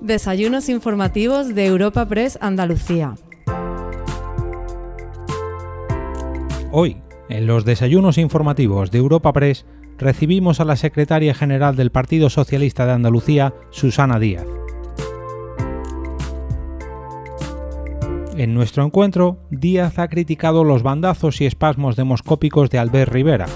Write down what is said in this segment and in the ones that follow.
Desayunos informativos de Europa Press Andalucía. Hoy, en los desayunos informativos de Europa Press, recibimos a la secretaria general del Partido Socialista de Andalucía, Susana Díaz. En nuestro encuentro, Díaz ha criticado los bandazos y espasmos demoscópicos de Albert Rivera.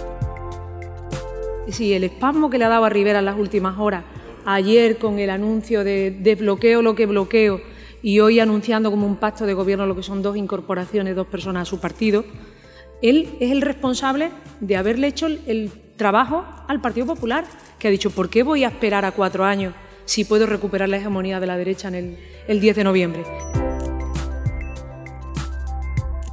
Sí, el espasmo que le ha dado a Rivera en las últimas horas, ayer con el anuncio de, de bloqueo lo que bloqueo y hoy anunciando como un pacto de gobierno lo que son dos incorporaciones, dos personas a su partido, él es el responsable de haberle hecho el, trabajo al Partido Popular, que ha dicho, ¿por qué voy a esperar a cuatro años si puedo recuperar la hegemonía de la derecha en el, el 10 de noviembre?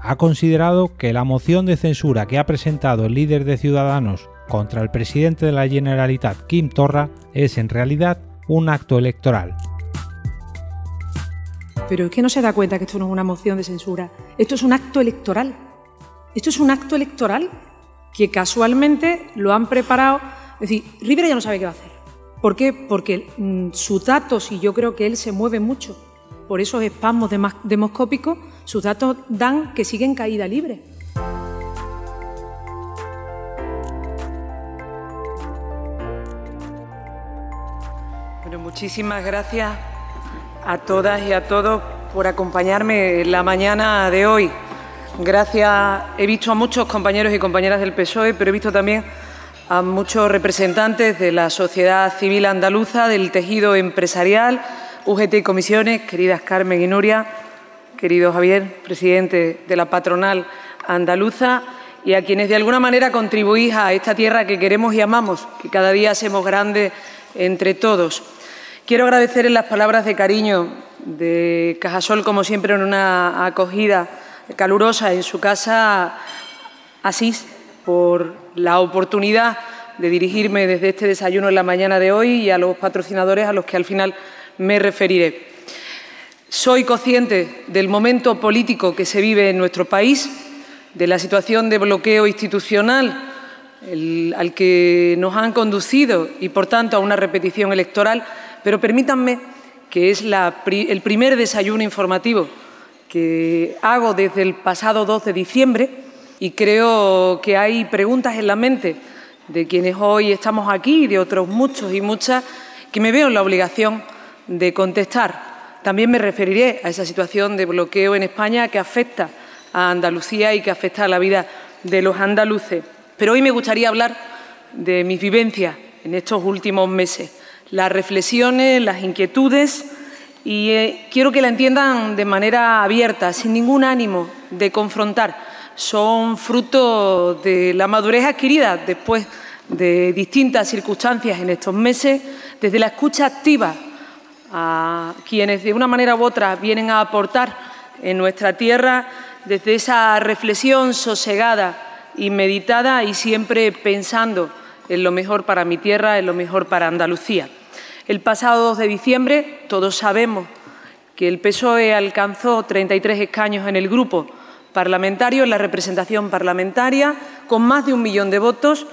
Ha considerado que la moción de censura que ha presentado el líder de Ciudadanos contra el presidente de la Generalitat, Kim Torra, es en realidad un acto electoral. Pero es que no se da cuenta que esto no es una moción de censura, esto es un acto electoral. Esto es un acto electoral que casualmente lo han preparado. Es decir, Rivera ya no sabe qué va a hacer. ¿Por qué? Porque mm, sus datos, y yo creo que él se mueve mucho por esos espasmos demoscópicos, sus datos dan que siguen caída libre. Muchísimas gracias a todas y a todos por acompañarme en la mañana de hoy. Gracias, he visto a muchos compañeros y compañeras del PSOE, pero he visto también a muchos representantes de la sociedad civil andaluza, del tejido empresarial, UGT y comisiones, queridas Carmen y Nuria, querido Javier, presidente de la patronal andaluza, y a quienes de alguna manera contribuís a esta tierra que queremos y amamos, que cada día hacemos grande entre todos. Quiero agradecer en las palabras de cariño de Cajasol, como siempre, en una acogida calurosa en su casa Asís por la oportunidad de dirigirme desde este desayuno en la mañana de hoy y a los patrocinadores a los que al final me referiré. Soy consciente del momento político que se vive en nuestro país, de la situación de bloqueo institucional al que nos han conducido y, por tanto, a una repetición electoral, pero permítanme que es el primer desayuno informativo que hago desde el pasado 2 de diciembre y creo que hay preguntas en la mente de quienes hoy estamos aquí y de otros muchos y muchas que me veo en la obligación de contestar. También me referiré a esa situación de bloqueo en España que afecta a Andalucía y que afecta a la vida de los andaluces. Pero hoy me gustaría hablar de mis vivencias en estos últimos meses, las reflexiones, las inquietudes y eh, quiero que la entiendan de manera abierta, sin ningún ánimo de confrontar. Son fruto de la madurez adquirida después de distintas circunstancias en estos meses, desde la escucha activa a quienes de una manera u otra vienen a aportar en nuestra tierra, desde esa reflexión sosegada y meditada y siempre pensando en lo mejor para mi tierra, en lo mejor para Andalucía. El pasado 2 de diciembre todos sabemos que el PSOE alcanzó 33 escaños en el grupo parlamentario, en la representación parlamentaria, con más de un millón de votos,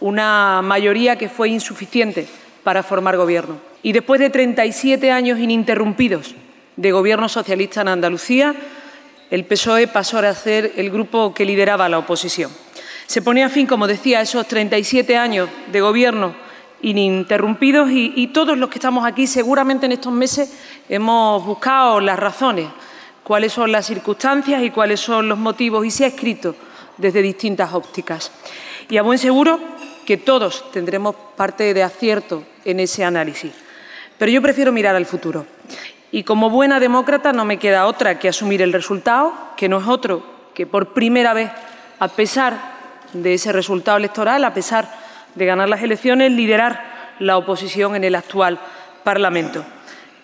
una mayoría que fue insuficiente para formar gobierno. Y después de 37 años ininterrumpidos de gobierno socialista en Andalucía, el PSOE pasó a ser el grupo que lideraba la oposición. Se ponía fin, como decía, a esos 37 años de gobierno ininterrumpidos y, todos los que estamos aquí seguramente en estos meses hemos buscado las razones, cuáles son las circunstancias y cuáles son los motivos y se ha escrito desde distintas ópticas. Y a buen seguro que todos tendremos parte de acierto en ese análisis. Pero yo prefiero mirar al futuro. Y como buena demócrata no me queda otra que asumir el resultado, que no es otro que por primera vez, a pesar de ese resultado electoral, a pesar de ganar las elecciones, liderar la oposición en el actual Parlamento.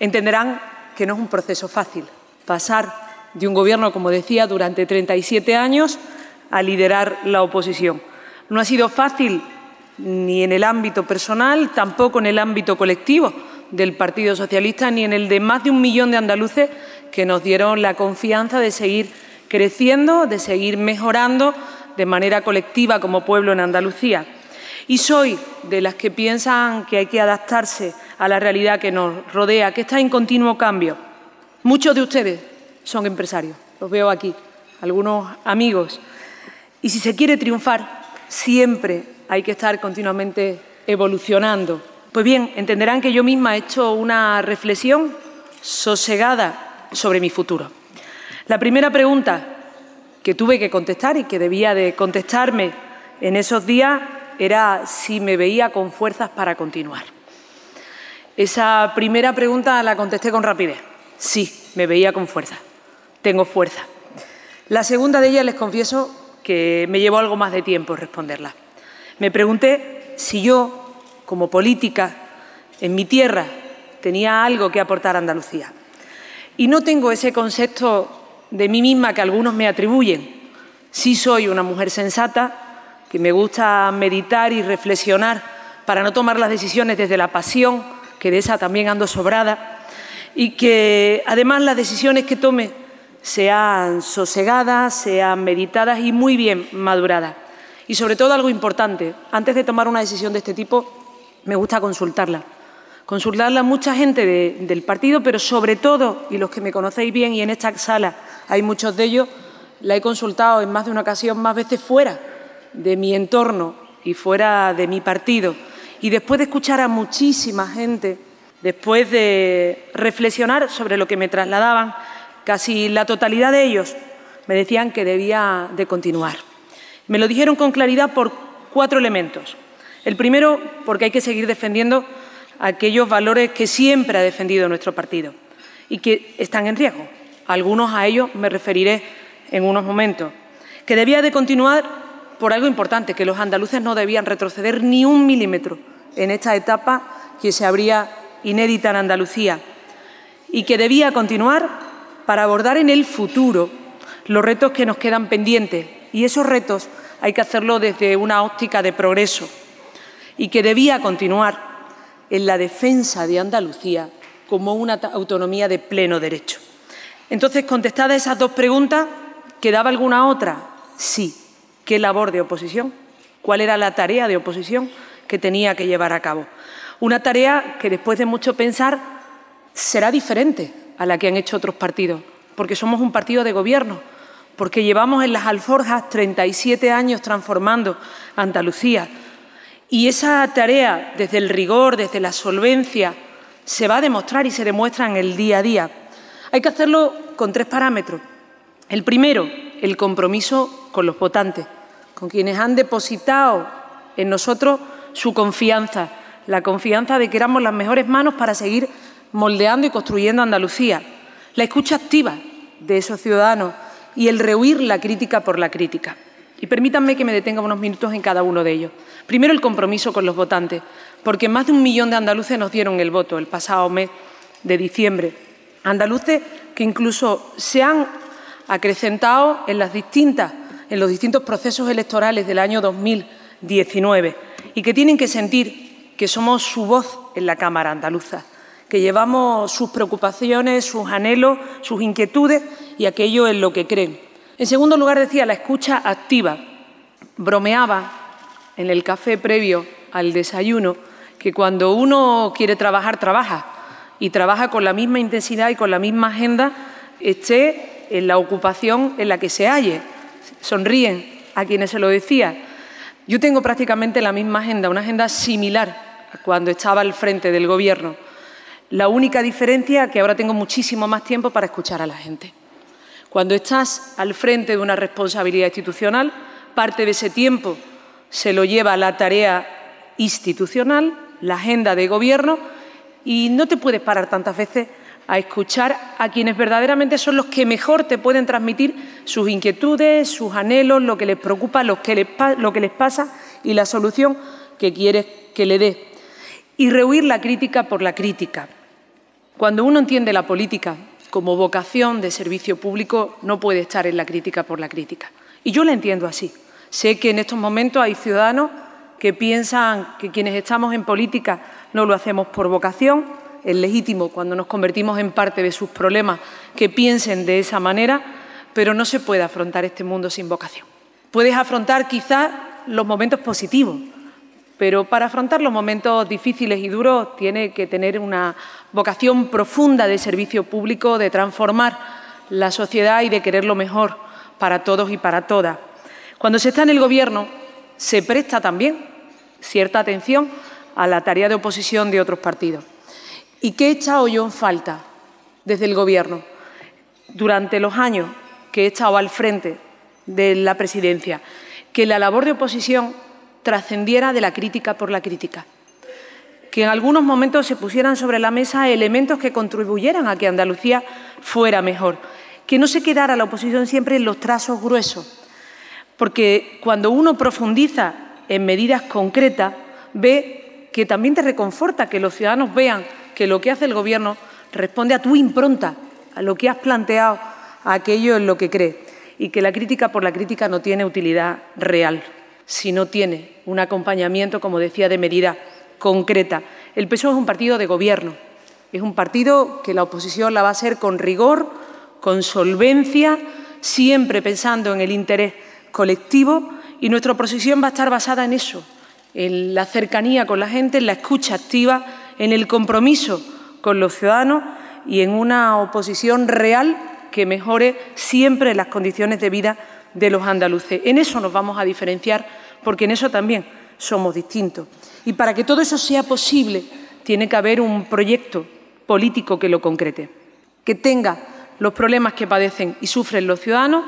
Entenderán que no es un proceso fácil pasar de un Gobierno, como decía, durante 37 años a liderar la oposición. No ha sido fácil ni en el ámbito personal, tampoco en el ámbito colectivo del Partido Socialista, ni en el de más de un millón de andaluces que nos dieron la confianza de seguir creciendo, de seguir mejorando de manera colectiva como pueblo en Andalucía. Y soy de las que piensan que hay que adaptarse a la realidad que nos rodea, que está en continuo cambio. Muchos de ustedes son empresarios, los veo aquí, algunos amigos. Y si se quiere triunfar, siempre hay que estar continuamente evolucionando. Pues bien, entenderán que yo misma he hecho una reflexión sosegada sobre mi futuro. La primera pregunta que tuve que contestar y que debía de contestarme en esos días era si me veía con fuerzas para continuar. Esa primera pregunta la contesté con rapidez. Sí, me veía con fuerza. Tengo fuerza. La segunda de ellas les confieso que me llevó algo más de tiempo responderla. Me pregunté si yo, como política, en mi tierra, tenía algo que aportar a Andalucía. Y no tengo ese concepto de mí misma que algunos me atribuyen. Sí soy una mujer sensata, que me gusta meditar y reflexionar para no tomar las decisiones desde la pasión, que de esa también ando sobrada, y que además las decisiones que tome sean sosegadas, sean meditadas y muy bien maduradas. Y sobre todo algo importante, antes de tomar una decisión de este tipo, me gusta consultarla. Consultarla a mucha gente del partido, pero sobre todo, y los que me conocéis bien y en esta sala hay muchos de ellos, la he consultado en más de una ocasión, más veces fuera de mi entorno y fuera de mi partido. Y después de escuchar a muchísima gente, después de reflexionar sobre lo que me trasladaban, casi la totalidad de ellos me decían que debía de continuar. Me lo dijeron con claridad por cuatro elementos. El primero, porque hay que seguir defendiendo aquellos valores que siempre ha defendido nuestro partido y que están en riesgo. algunos a ellos me referiré en unos momentos. Que debía de continuar por algo importante, que los andaluces no debían retroceder ni un milímetro en esta etapa que se abría inédita en Andalucía y que debía continuar para abordar en el futuro los retos que nos quedan pendientes. Y esos retos hay que hacerlo desde una óptica de progreso y que debía continuar en la defensa de Andalucía como una autonomía de pleno derecho. Entonces, contestadas esas dos preguntas, ¿quedaba alguna otra? Sí, qué labor de oposición, cuál era la tarea de oposición que tenía que llevar a cabo. Una tarea que después de mucho pensar será diferente a la que han hecho otros partidos, porque somos un partido de gobierno, porque llevamos en las alforjas 37 años transformando Andalucía. Y esa tarea, desde el rigor, desde la solvencia, se va a demostrar y se demuestra en el día a día. Hay que hacerlo con tres parámetros. El primero, el compromiso con los votantes con quienes han depositado en nosotros su confianza, la confianza de que éramos las mejores manos para seguir moldeando y construyendo Andalucía, la escucha activa de esos ciudadanos y el rehuir la crítica por la crítica. Y permítanme que me detenga unos minutos en cada uno de ellos. Primero, el compromiso con los votantes, porque más de un millón de andaluces nos dieron el voto el pasado mes de diciembre. Andaluces que incluso se han acrecentado en las distintas en los distintos procesos electorales del año 2019 y que tienen que sentir que somos su voz en la Cámara andaluza, que llevamos sus preocupaciones, sus anhelos, sus inquietudes y aquello en lo que creen. En segundo lugar, decía la escucha activa. Bromeaba en el café previo al desayuno que cuando uno quiere trabajar, trabaja y trabaja con la misma intensidad y con la misma agenda, esté en la ocupación en la que se halle sonríen a quienes se lo decía. Yo tengo prácticamente la misma agenda, una agenda similar a cuando estaba al frente del Gobierno. La única diferencia es que ahora tengo muchísimo más tiempo para escuchar a la gente. Cuando estás al frente de una responsabilidad institucional, parte de ese tiempo se lo lleva la tarea institucional, la agenda de gobierno, y no te puedes parar tantas veces a escuchar a quienes verdaderamente son los que mejor te pueden transmitir sus inquietudes, sus anhelos, lo que les preocupa, lo que les, pasa y la solución que quieres que le dé. Y rehuir la crítica por la crítica. Cuando uno entiende la política como vocación de servicio público, no puede estar en la crítica por la crítica. Y yo la entiendo así. Sé que en estos momentos hay ciudadanos que piensan que quienes estamos en política no lo hacemos por vocación, es legítimo cuando nos convertimos en parte de sus problemas que piensen de esa manera, pero no se puede afrontar este mundo sin vocación. Puedes afrontar quizás los momentos positivos, pero para afrontar los momentos difíciles y duros tiene que tener una vocación profunda de servicio público, de transformar la sociedad y de querer lo mejor para todos y para todas. Cuando se está en el Gobierno, se presta también cierta atención a la tarea de oposición de otros partidos. ¿Y qué he echado yo en falta desde el Gobierno? Durante los años que he estado al frente de la presidencia, que la labor de oposición trascendiera de la crítica por la crítica, que en algunos momentos se pusieran sobre la mesa elementos que contribuyeran a que Andalucía fuera mejor, que no se quedara la oposición siempre en los trazos gruesos, porque cuando uno profundiza en medidas concretas, ve que también te reconforta que los ciudadanos vean que lo que hace el Gobierno responde a tu impronta, a lo que has planteado, a aquello en lo que crees, y que la crítica por la crítica no tiene utilidad real si no tiene un acompañamiento, como decía, de medida concreta. El PSOE es un partido de gobierno, es un partido que la oposición la va a hacer con rigor, con solvencia, siempre pensando en el interés colectivo y nuestra oposición va a estar basada en eso, en la cercanía con la gente, en la escucha activa, en el compromiso con los ciudadanos y en una oposición real que mejore siempre las condiciones de vida de los andaluces. En eso nos vamos a diferenciar, porque en eso también somos distintos. Y para que todo eso sea posible, tiene que haber un proyecto político que lo concrete, que tenga los problemas que padecen y sufren los ciudadanos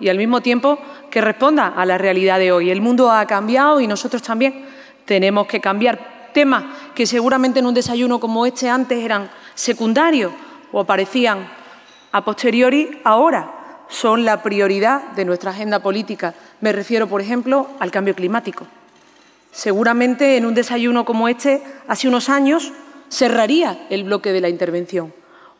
y al mismo tiempo que responda a la realidad de hoy. El mundo ha cambiado y nosotros también tenemos que cambiar temas que seguramente en un desayuno como este antes eran secundarios o aparecían a posteriori, ahora son la prioridad de nuestra agenda política. Me refiero, por ejemplo, al cambio climático. Seguramente en un desayuno como este, hace unos años, cerraría el bloque de la intervención.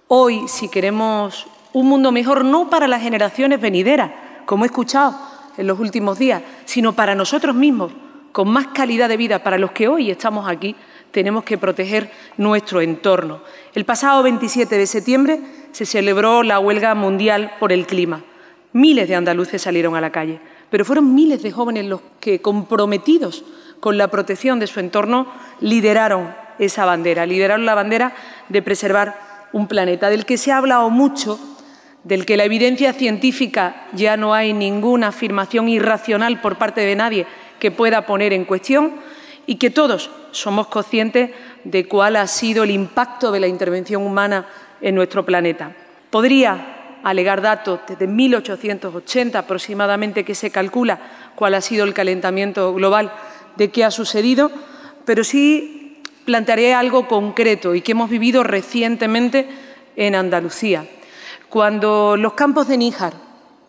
Hoy, si queremos un mundo mejor, no para las generaciones venideras, como he escuchado en los últimos días, sino para nosotros mismos, con más calidad de vida, para los que hoy estamos aquí, tenemos que proteger nuestro entorno. El pasado 27 de septiembre se celebró la huelga mundial por el clima. Miles de andaluces salieron a la calle, pero fueron miles de jóvenes los que, comprometidos con la protección de su entorno, lideraron esa bandera, lideraron la bandera de preservar un planeta del que se ha hablado mucho, del que la evidencia científica ya no hay ninguna afirmación irracional por parte de nadie que pueda poner en cuestión y que todos somos conscientes de cuál ha sido el impacto de la intervención humana en nuestro planeta. Podría alegar datos desde 1880 aproximadamente que se calcula cuál ha sido el calentamiento global de qué ha sucedido, pero sí plantearé algo concreto y que hemos vivido recientemente en Andalucía. Cuando los campos de Níjar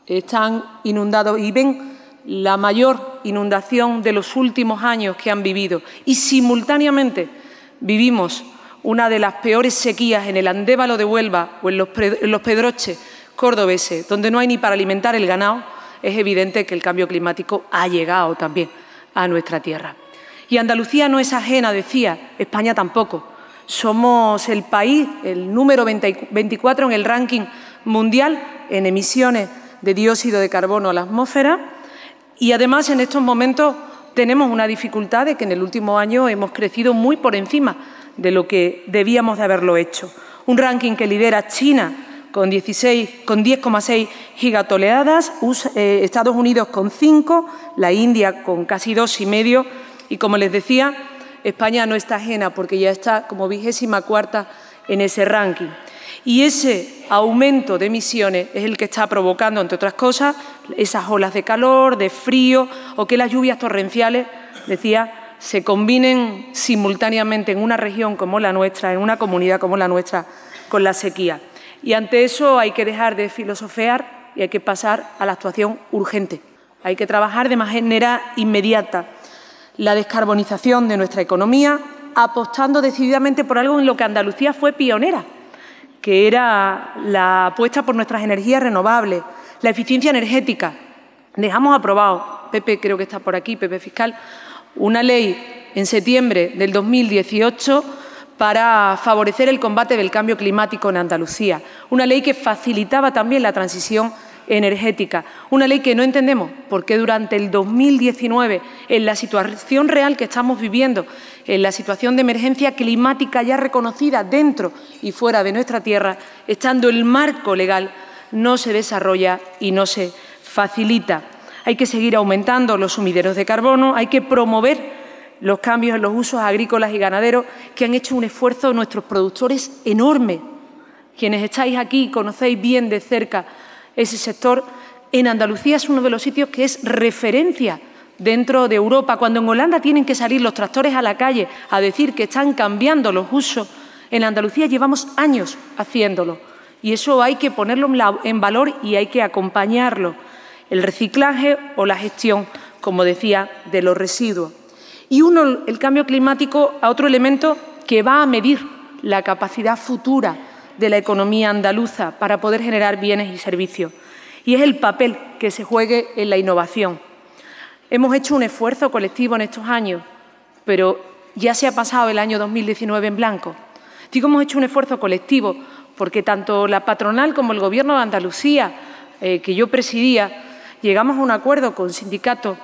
están inundados y ven la mayor inundación de los últimos años que han vivido y simultáneamente vivimos una de las peores sequías en el Andévalo de Huelva o en los, Pedroches cordobeses, donde no hay ni para alimentar el ganado, es evidente que el cambio climático ha llegado también a nuestra tierra. Y Andalucía no es ajena, decía, España tampoco. Somos el país, el número 24 en el ranking mundial en emisiones de dióxido de carbono a la atmósfera y además en estos momentos tenemos una dificultad de que en el último año hemos crecido muy por encima de lo que debíamos de haberlo hecho. Un ranking que lidera China con 10,6 gigatoleadas, eh, Estados Unidos con 5, la India con casi dos y medio y, como les decía, España no está ajena porque ya está como vigésima cuarta en ese ranking. Y ese aumento de emisiones es el que está provocando, entre otras cosas, esas olas de calor, de frío o que las lluvias torrenciales, decía, se combinen simultáneamente en una región como la nuestra, en una comunidad como la nuestra, con la sequía. Y ante eso hay que dejar de filosofear y hay que pasar a la actuación urgente. Hay que trabajar de manera inmediata la descarbonización de nuestra economía, apostando decididamente por algo en lo que Andalucía fue pionera, que era la apuesta por nuestras energías renovables, la eficiencia energética. Dejamos aprobado, Pepe creo que está por aquí, Pepe Fiscal, una ley en septiembre del 2018 para favorecer el combate del cambio climático en Andalucía, una ley que facilitaba también la transición energética. Una ley que no entendemos porque durante el 2019, en la situación real que estamos viviendo, en la situación de emergencia climática ya reconocida dentro y fuera de nuestra tierra, estando el marco legal, no se desarrolla y no se facilita. Hay que seguir aumentando los sumideros de carbono, hay que promover los cambios en los usos agrícolas y ganaderos que han hecho un esfuerzo nuestros productores enorme. Quienes estáis aquí conocéis bien de cerca ese sector. En Andalucía es uno de los sitios que es referencia dentro de Europa. Cuando en Holanda tienen que salir los tractores a la calle a decir que están cambiando los usos, en Andalucía llevamos años haciéndolo. Y eso hay que ponerlo en valor y hay que acompañarlo. El reciclaje o la gestión, como decía, de los residuos. Y uno, el cambio climático, a otro elemento que va a medir la capacidad futura de la economía andaluza para poder generar bienes y servicios. Y es el papel que se juegue en la innovación. Hemos hecho un esfuerzo colectivo en estos años, pero ya se ha pasado el año 2019 en blanco. Digo, hemos hecho un esfuerzo colectivo porque tanto la patronal como el Gobierno de Andalucía, eh, que yo presidía, llegamos a un acuerdo con sindicatos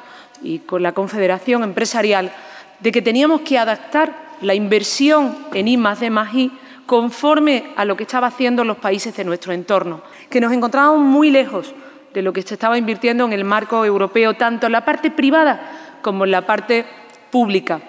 y con la Confederación Empresarial de que teníamos que adaptar la inversión en I de I conforme a lo que estaba haciendo los países de nuestro entorno, que nos encontrábamos muy lejos de lo que se estaba invirtiendo en el marco europeo, tanto en la parte privada como en la parte pública.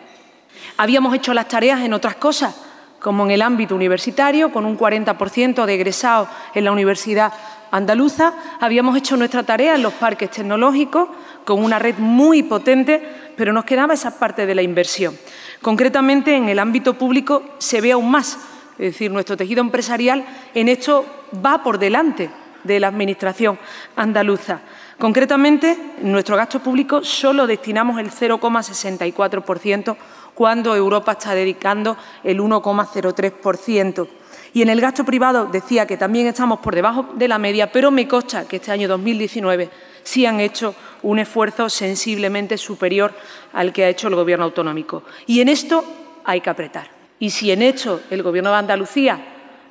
Habíamos hecho las tareas en otras cosas, como en el ámbito universitario, con un 40% de egresados en la Universidad Andaluza. Habíamos hecho nuestra tarea en los parques tecnológicos, con una red muy potente, pero nos quedaba esa parte de la inversión. Concretamente, en el ámbito público se ve aún más, es decir, nuestro tejido empresarial en esto va por delante de la Administración andaluza. Concretamente, en nuestro gasto público solo destinamos el 0,64%, cuando Europa está dedicando el 1,03%. Y en el gasto privado decía que también estamos por debajo de la media, pero me consta que este año 2019 sí han hecho un esfuerzo sensiblemente superior al que ha hecho el Gobierno autonómico. Y en esto hay que apretar. Y si en esto el Gobierno de Andalucía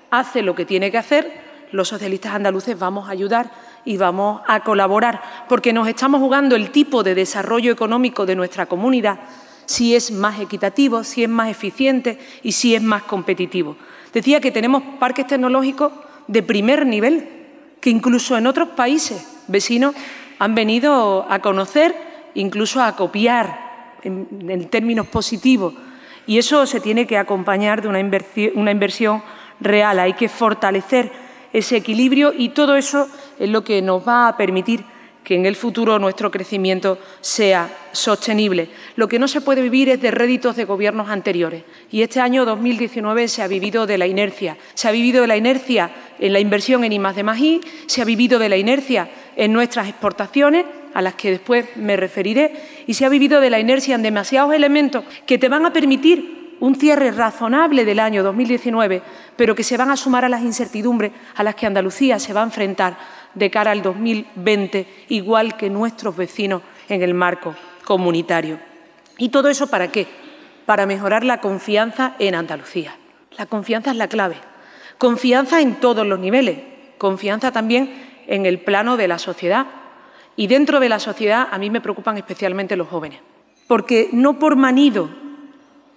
hace lo que tiene que hacer, los socialistas andaluces vamos a ayudar y vamos a colaborar, porque nos estamos jugando el tipo de desarrollo económico de nuestra comunidad, si es más equitativo, si es más eficiente y si es más competitivo. Decía que tenemos parques tecnológicos de primer nivel, que incluso en otros países vecinos han venido a conocer, incluso a copiar en, términos positivos. Y eso se tiene que acompañar de una inversión real. Hay que fortalecer ese equilibrio y todo eso es lo que nos va a permitir que en el futuro nuestro crecimiento sea sostenible. Lo que no se puede vivir es de réditos de gobiernos anteriores. Y este año 2019 se ha vivido de la inercia. Se ha vivido de la inercia en la inversión en I+D+I, se ha vivido de la inercia en nuestras exportaciones, a las que después me referiré, y se ha vivido de la inercia en demasiados elementos que te van a permitir un cierre razonable del año 2019, pero que se van a sumar a las incertidumbres a las que Andalucía se va a enfrentar de cara al 2020, igual que nuestros vecinos en el marco comunitario. ¿Y todo eso para qué? Para mejorar la confianza en Andalucía. La confianza es la clave. Confianza en todos los niveles. Confianza también en el plano de la sociedad. Y dentro de la sociedad a mí me preocupan especialmente los jóvenes. Porque no por manido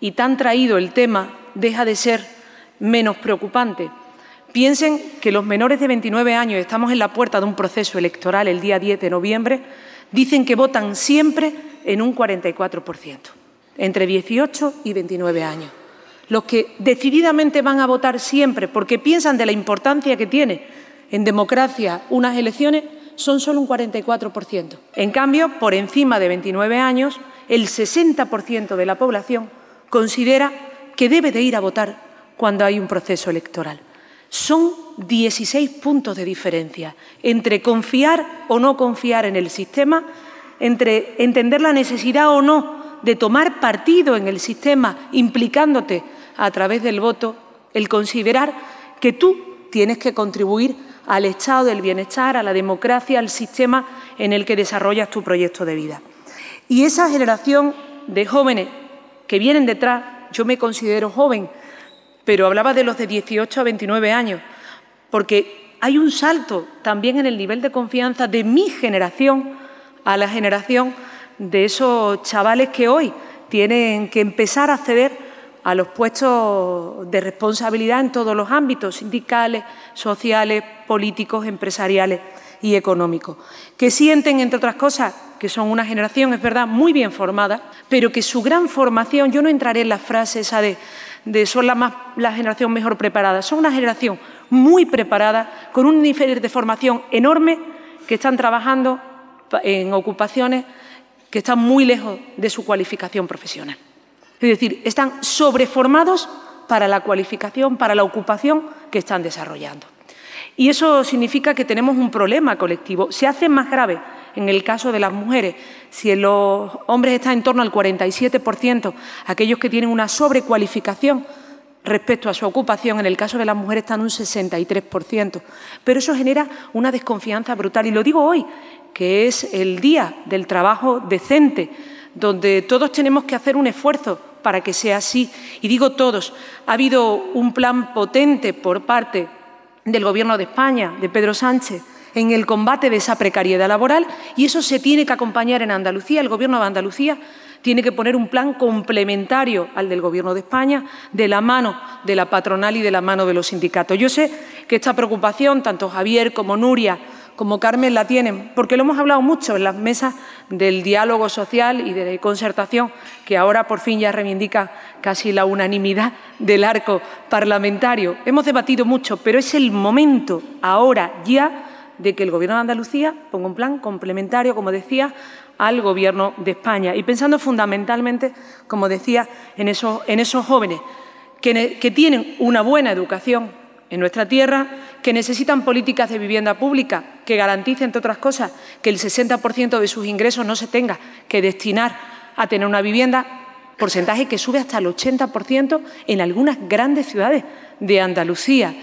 y tan traído el tema deja de ser menos preocupante. Piensen que los menores de 29 años, estamos en la puerta de un proceso electoral el día 10 de noviembre, dicen que votan siempre en un 44%, entre 18 y 29 años. Los que decididamente van a votar siempre porque piensan de la importancia que tiene en democracia unas elecciones son solo un 44%. En cambio, por encima de 29 años, el 60% de la población considera que debe de ir a votar cuando hay un proceso electoral. Son 16 puntos de diferencia entre confiar o no confiar en el sistema, entre entender la necesidad o no de tomar partido en el sistema implicándote a través del voto, el considerar que tú tienes que contribuir al estado del bienestar, a la democracia, al sistema en el que desarrollas tu proyecto de vida. Y esa generación de jóvenes que vienen detrás, yo me considero joven, pero hablaba de los de 18 a 29 años, porque hay un salto también en el nivel de confianza de mi generación a la generación de esos chavales que hoy tienen que empezar a acceder a los puestos de responsabilidad en todos los ámbitos, sindicales, sociales, políticos, empresariales y económicos, que sienten, entre otras cosas, que son una generación, es verdad, muy bien formada, pero que su gran formación, yo no entraré en la frase esa de, de son la, más, la generación mejor preparada, son una generación muy preparada, con un nivel de formación enorme, que están trabajando en ocupaciones que están muy lejos de su cualificación profesional. Es decir, están sobreformados para la cualificación, para la ocupación que están desarrollando. Y eso significa que tenemos un problema colectivo. Se hace más grave en el caso de las mujeres. Si en los hombres está en torno al 47%, aquellos que tienen una sobrecualificación respecto a su ocupación, en el caso de las mujeres están un 63%. Pero eso genera una desconfianza brutal. Y lo digo hoy, que es el día del trabajo decente, donde todos tenemos que hacer un esfuerzo para que sea así. Y digo todos, ha habido un plan potente por parte del Gobierno de España, de Pedro Sánchez, en el combate de esa precariedad laboral y eso se tiene que acompañar en Andalucía. El Gobierno de Andalucía tiene que poner un plan complementario al del Gobierno de España, de la mano de la patronal y de la mano de los sindicatos. Yo sé que esta preocupación, tanto Javier como Nuria, como Carmen la tienen, porque lo hemos hablado mucho en las mesas del diálogo social y de concertación, que ahora por fin ya reivindica casi la unanimidad del arco parlamentario. Hemos debatido mucho, pero es el momento ahora ya de que el Gobierno de Andalucía ponga un plan complementario, como decía, al Gobierno de España. Y pensando fundamentalmente, como decía, en esos, en esos jóvenes que, que tienen una buena educación en nuestra tierra, que necesitan políticas de vivienda pública que garanticen, entre otras cosas, que el 60% de sus ingresos no se tenga que destinar a tener una vivienda, porcentaje que sube hasta el 80% en algunas grandes ciudades de Andalucía.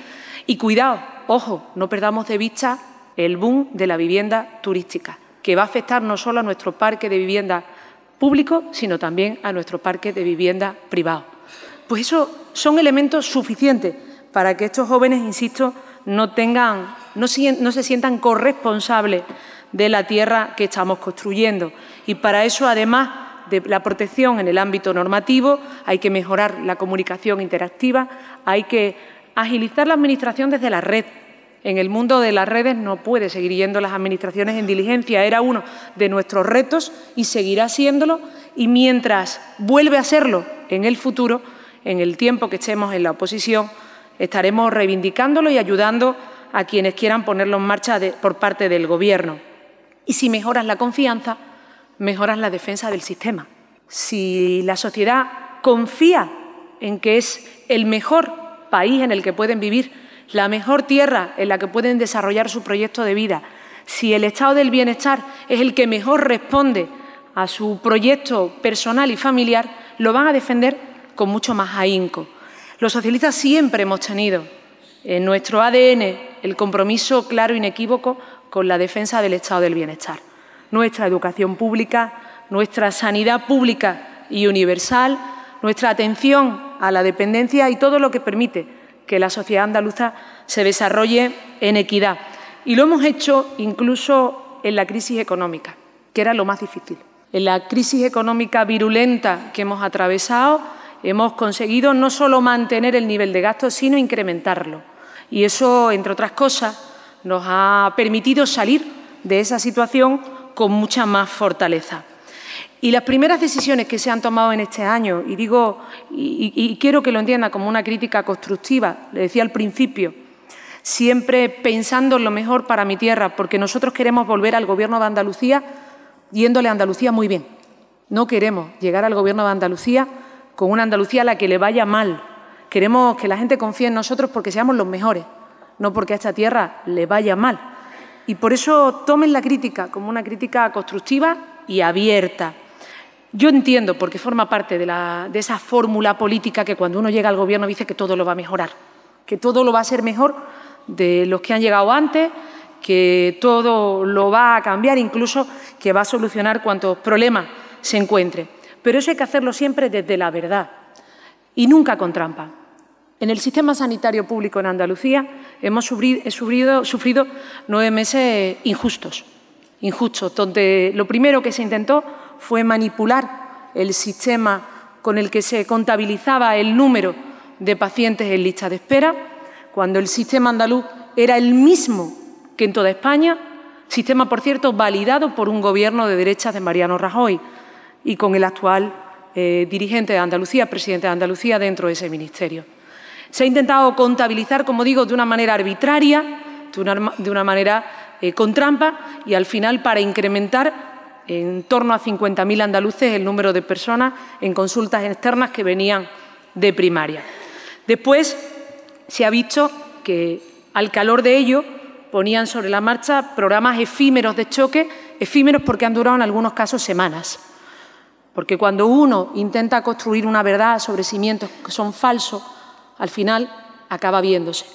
Y cuidado, ojo, no perdamos de vista el boom de la vivienda turística que va a afectar no solo a nuestro parque de vivienda público, sino también a nuestro parque de vivienda privado. Pues eso son elementos suficientes para que estos jóvenes, insisto, no, tengan, no, se sientan corresponsables de la tierra que estamos construyendo. Y para eso, además de la protección en el ámbito normativo, hay que mejorar la comunicación interactiva, hay que agilizar la Administración desde la red, en el mundo de las redes no puede seguir yendo las administraciones en diligencia. Era uno de nuestros retos y seguirá siéndolo. Y mientras vuelve a serlo en el futuro, en el tiempo que estemos en la oposición, estaremos reivindicándolo y ayudando a quienes quieran ponerlo en marcha por parte del Gobierno. Y si mejoras la confianza, mejoras la defensa del sistema. Si la sociedad confía en que es el mejor país en el que pueden vivir, la mejor tierra en la que pueden desarrollar su proyecto de vida, si el estado del bienestar es el que mejor responde a su proyecto personal y familiar, lo van a defender con mucho más ahínco. Los socialistas siempre hemos tenido en nuestro ADN el compromiso claro e inequívoco con la defensa del estado del bienestar. Nuestra educación pública, nuestra sanidad pública y universal, nuestra atención a la dependencia y todo lo que permite que la sociedad andaluza se desarrolle en equidad. Y lo hemos hecho incluso en la crisis económica, que era lo más difícil. En la crisis económica virulenta que hemos atravesado, hemos conseguido no solo mantener el nivel de gasto, sino incrementarlo. Y eso, entre otras cosas, nos ha permitido salir de esa situación con mucha más fortaleza. Y las primeras decisiones que se han tomado en este año, y digo, y, quiero que lo entienda como una crítica constructiva, le decía al principio, siempre pensando en lo mejor para mi tierra, porque nosotros queremos volver al Gobierno de Andalucía yéndole a Andalucía muy bien. No queremos llegar al Gobierno de Andalucía con una Andalucía a la que le vaya mal. Queremos que la gente confíe en nosotros porque seamos los mejores, no porque a esta tierra le vaya mal. Y por eso tomen la crítica como una crítica constructiva y abierta. Yo entiendo, porque forma parte de, esa fórmula política que cuando uno llega al Gobierno dice que todo lo va a mejorar, que todo lo va a ser mejor de los que han llegado antes, que todo lo va a cambiar, incluso que va a solucionar cuantos problemas se encuentre. Pero eso hay que hacerlo siempre desde la verdad y nunca con trampa. En el sistema sanitario público en Andalucía hemos sufrido, sufrido nueve meses injustos, injustos, donde lo primero que se intentó fue manipular el sistema con el que se contabilizaba el número de pacientes en lista de espera, cuando el sistema andaluz era el mismo que en toda España, sistema, por cierto, validado por un gobierno de derechas de Mariano Rajoy y con el actual eh, dirigente de Andalucía, presidente de Andalucía, dentro de ese ministerio. Se ha intentado contabilizar, como digo, de una manera arbitraria, de una, manera eh, con trampa y al final para incrementar en torno a 50.000 andaluces el número de personas en consultas externas que venían de primaria. Después se ha visto que al calor de ello ponían sobre la marcha programas efímeros de choque, efímeros porque han durado en algunos casos semanas. Porque cuando uno intenta construir una verdad sobre cimientos que son falsos, al final acaba viéndose.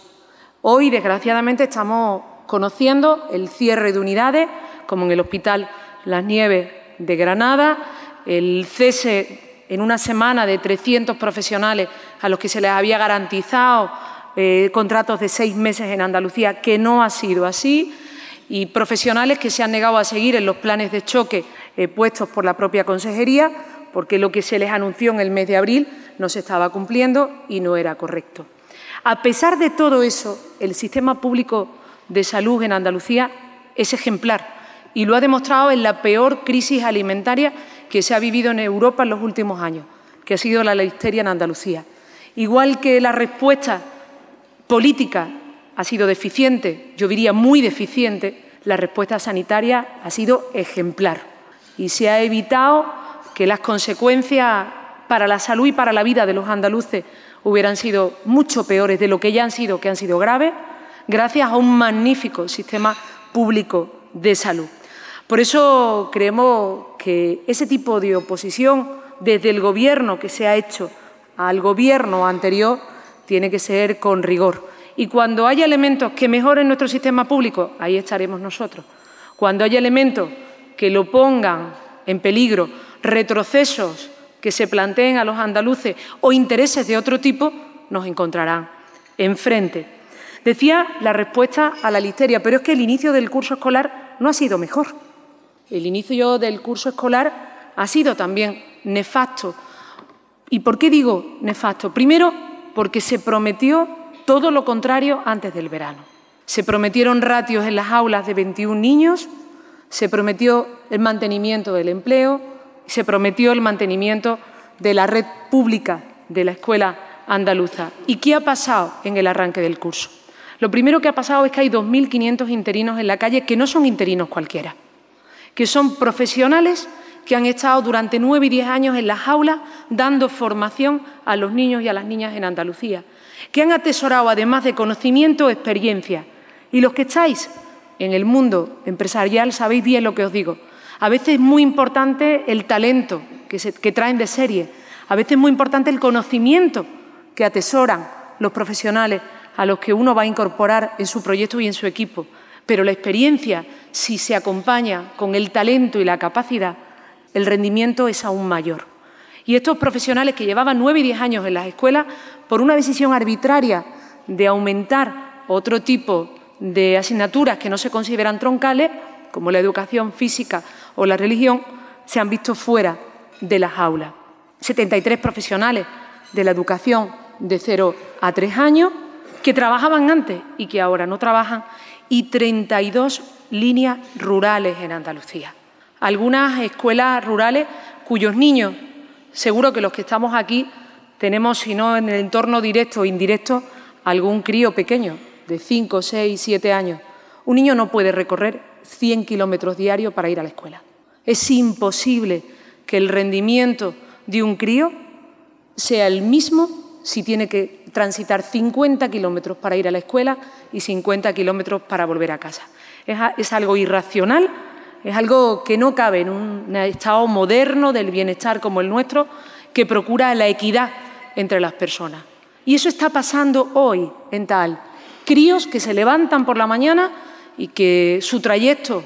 Hoy, desgraciadamente, estamos conociendo el cierre de unidades, como en el Hospital Las Nieves de Granada, el cese en una semana de 300 profesionales a los que se les había garantizado eh, contratos de seis meses en Andalucía, que no ha sido así, y profesionales que se han negado a seguir en los planes de choque eh, puestos por la propia Consejería, porque lo que se les anunció en el mes de abril no se estaba cumpliendo y no era correcto. A pesar de todo eso, el sistema público de salud en Andalucía es ejemplar y lo ha demostrado en la peor crisis alimentaria que se ha vivido en Europa en los últimos años, que ha sido la listeria en Andalucía. Igual que la respuesta política ha sido deficiente, yo diría muy deficiente, la respuesta sanitaria ha sido ejemplar y se ha evitado que las consecuencias para la salud y para la vida de los andaluces hubieran sido mucho peores de lo que ya han sido, que han sido graves, gracias a un magnífico sistema público de salud. Por eso creemos que ese tipo de oposición desde el Gobierno que se ha hecho al Gobierno anterior tiene que ser con rigor. Y cuando haya elementos que mejoren nuestro sistema público, ahí estaremos nosotros. Cuando haya elementos que lo pongan en peligro, retrocesos que se planteen a los andaluces o intereses de otro tipo, nos encontrarán enfrente. Decía la respuesta a la listeria, pero es que el inicio del curso escolar no ha sido mejor. El inicio del curso escolar ha sido también nefasto. ¿Y por qué digo nefasto? Primero, porque se prometió todo lo contrario antes del verano. Se prometieron ratios en las aulas de 21 niños, se prometió el mantenimiento del empleo, se prometió el mantenimiento de la red pública de la escuela andaluza. ¿Y qué ha pasado en el arranque del curso? Lo primero que ha pasado es que hay 2.500 interinos en la calle que no son interinos cualquiera, que son profesionales que han estado durante nueve y diez años en las aulas dando formación a los niños y a las niñas en Andalucía, que han atesorado, además de conocimiento, experiencia. Y los que estáis en el mundo empresarial sabéis bien lo que os digo. A veces es muy importante el talento que, traen de serie, a veces es muy importante el conocimiento que atesoran los profesionales a los que uno va a incorporar en su proyecto y en su equipo. Pero la experiencia, si se acompaña con el talento y la capacidad, el rendimiento es aún mayor. Y estos profesionales que llevaban nueve y diez años en las escuelas, por una decisión arbitraria de aumentar otro tipo de asignaturas que no se consideran troncales, como la educación física o la religión, se han visto fuera de las aulas. 73 profesionales de la educación de 0 a 3 años que trabajaban antes y que ahora no trabajan, y 32 líneas rurales en Andalucía algunas escuelas rurales cuyos niños, seguro que los que estamos aquí tenemos, si no en el entorno directo o indirecto, algún crío pequeño de 5, 6, 7 años. Un niño no puede recorrer 100 kilómetros diarios para ir a la escuela. Es imposible que el rendimiento de un crío sea el mismo si tiene que transitar 50 kilómetros para ir a la escuela y 50 kilómetros para volver a casa. Es, algo irracional es algo que no cabe en un estado moderno del bienestar como el nuestro, que procura la equidad entre las personas. Y eso está pasando hoy en tal. Críos que se levantan por la mañana y que su trayecto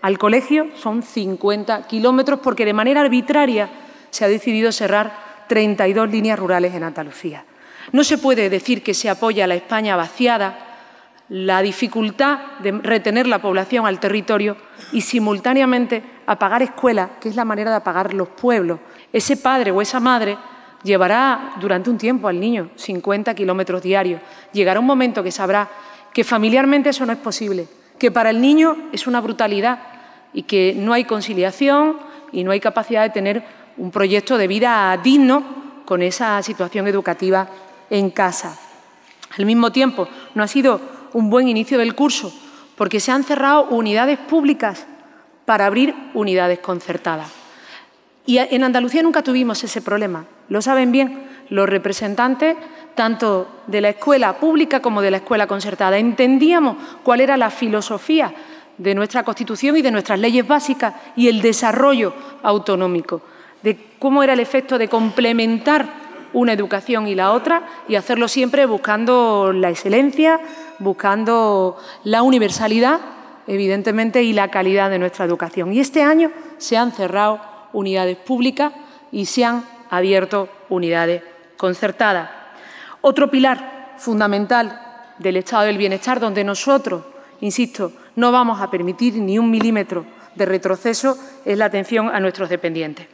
al colegio son 50 kilómetros porque de manera arbitraria se ha decidido cerrar 32 líneas rurales en Andalucía. No se puede decir que se apoya a la España vaciada, la dificultad de retener la población al territorio y simultáneamente apagar escuelas, que es la manera de apagar los pueblos. Ese padre o esa madre llevará durante un tiempo al niño 50 kilómetros diarios. Llegará un momento que sabrá que familiarmente eso no es posible, que para el niño es una brutalidad y que no hay conciliación y no hay capacidad de tener un proyecto de vida digno con esa situación educativa en casa. Al mismo tiempo, no ha sido un buen inicio del curso porque se han cerrado unidades públicas para abrir unidades concertadas. Y en Andalucía nunca tuvimos ese problema. Lo saben bien los representantes tanto de la escuela pública como de la escuela concertada. Entendíamos cuál era la filosofía de nuestra Constitución y de nuestras leyes básicas y el desarrollo autonómico, de cómo era el efecto de complementar una educación y la otra y hacerlo siempre buscando la excelencia, buscando la universalidad, evidentemente, y la calidad de nuestra educación. Y este año se han cerrado unidades públicas y se han abierto unidades concertadas. Otro pilar fundamental del estado del bienestar, donde nosotros, insisto, no vamos a permitir ni un milímetro de retroceso, es la atención a nuestros dependientes.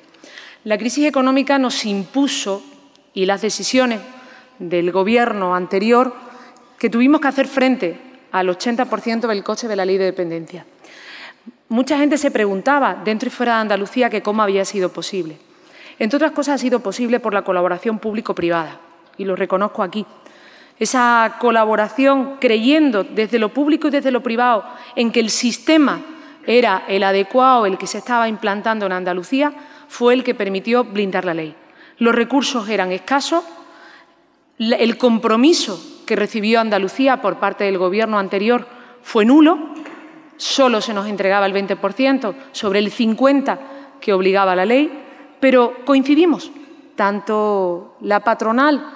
La crisis económica nos impuso y las decisiones del Gobierno anterior que tuvimos que hacer frente al 80% del coste de la ley de dependencia. Mucha gente se preguntaba, dentro y fuera de Andalucía, cómo había sido posible. Entre otras cosas, ha sido posible por la colaboración público-privada, y lo reconozco aquí. Esa colaboración creyendo desde lo público y desde lo privado en que el sistema era el adecuado, el que se estaba implantando en Andalucía, fue el que permitió blindar la ley los recursos eran escasos, el compromiso que recibió Andalucía por parte del Gobierno anterior fue nulo, solo se nos entregaba el 20% sobre el 50% que obligaba la ley, pero coincidimos, tanto la patronal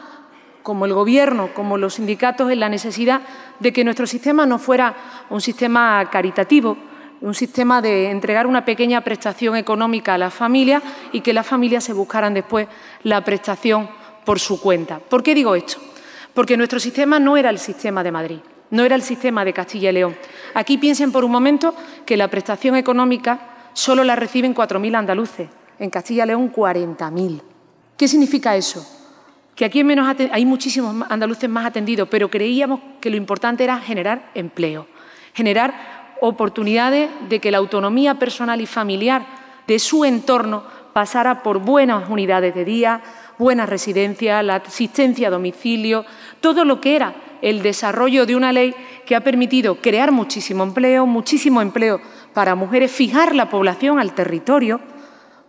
como el Gobierno, como los sindicatos, en la necesidad de que nuestro sistema no fuera un sistema caritativo, un sistema de entregar una pequeña prestación económica a las familias y que las familias se buscaran después la prestación por su cuenta. ¿Por qué digo esto? Porque nuestro sistema no era el sistema de Madrid, no era el sistema de Castilla y León. Aquí piensen por un momento que la prestación económica solo la reciben 4.000 andaluces, en Castilla y León 40.000. ¿Qué significa eso? Que aquí menos hay muchísimos andaluces más atendidos, pero creíamos que lo importante era generar empleo, generar oportunidades de que la autonomía personal y familiar de su entorno pasara por buenas unidades de día, buenas residencias, la asistencia a domicilio, todo lo que era el desarrollo de una ley que ha permitido crear muchísimo empleo, muchísimo empleo para mujeres, fijar la población al territorio,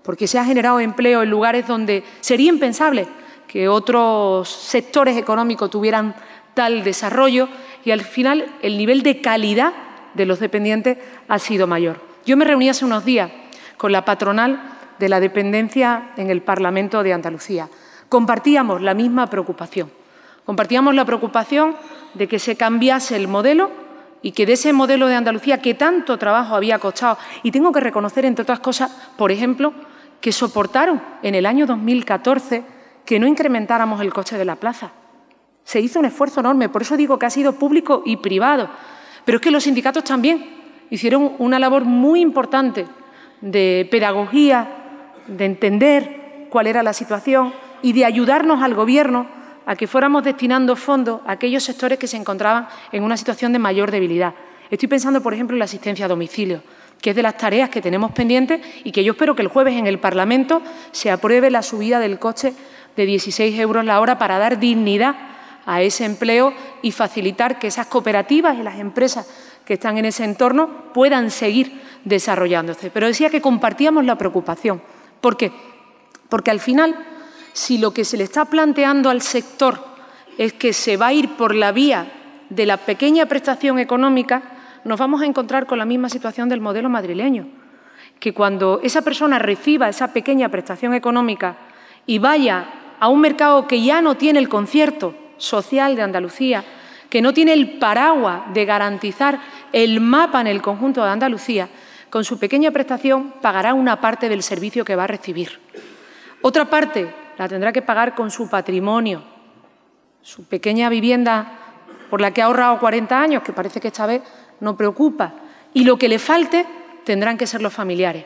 porque se ha generado empleo en lugares donde sería impensable que otros sectores económicos tuvieran tal desarrollo y al final el nivel de calidad de los dependientes ha sido mayor. Yo me reuní hace unos días con la patronal de la dependencia en el Parlamento de Andalucía. Compartíamos la misma preocupación. Compartíamos la preocupación de que se cambiase el modelo y que de ese modelo de Andalucía que tanto trabajo había costado, y tengo que reconocer, entre otras cosas, por ejemplo, que soportaron en el año 2014 que no incrementáramos el coste de la plaza. Se hizo un esfuerzo enorme, por eso digo que ha sido público y privado. Pero es que los sindicatos también hicieron una labor muy importante de pedagogía, de entender cuál era la situación y de ayudarnos al Gobierno a que fuéramos destinando fondos a aquellos sectores que se encontraban en una situación de mayor debilidad. Estoy pensando, por ejemplo, en la asistencia a domicilio, que es de las tareas que tenemos pendientes y que yo espero que el jueves en el Parlamento se apruebe la subida del coste de 16 euros la hora para dar dignidad a ese empleo y facilitar que esas cooperativas y las empresas que están en ese entorno puedan seguir desarrollándose. Pero decía que compartíamos la preocupación. ¿Por qué? Porque al final, si lo que se le está planteando al sector es que se va a ir por la vía de la pequeña prestación económica, nos vamos a encontrar con la misma situación del modelo madrileño, que cuando esa persona reciba esa pequeña prestación económica y vaya a un mercado que ya no tiene el concierto social de Andalucía, que no tiene el paraguas de garantizar el mapa en el conjunto de Andalucía, con su pequeña prestación pagará una parte del servicio que va a recibir. Otra parte la tendrá que pagar con su patrimonio. su pequeña vivienda por la que ha ahorrado 40 años, que parece que esta vez no preocupa, y lo que le falte tendrán que ser los familiares.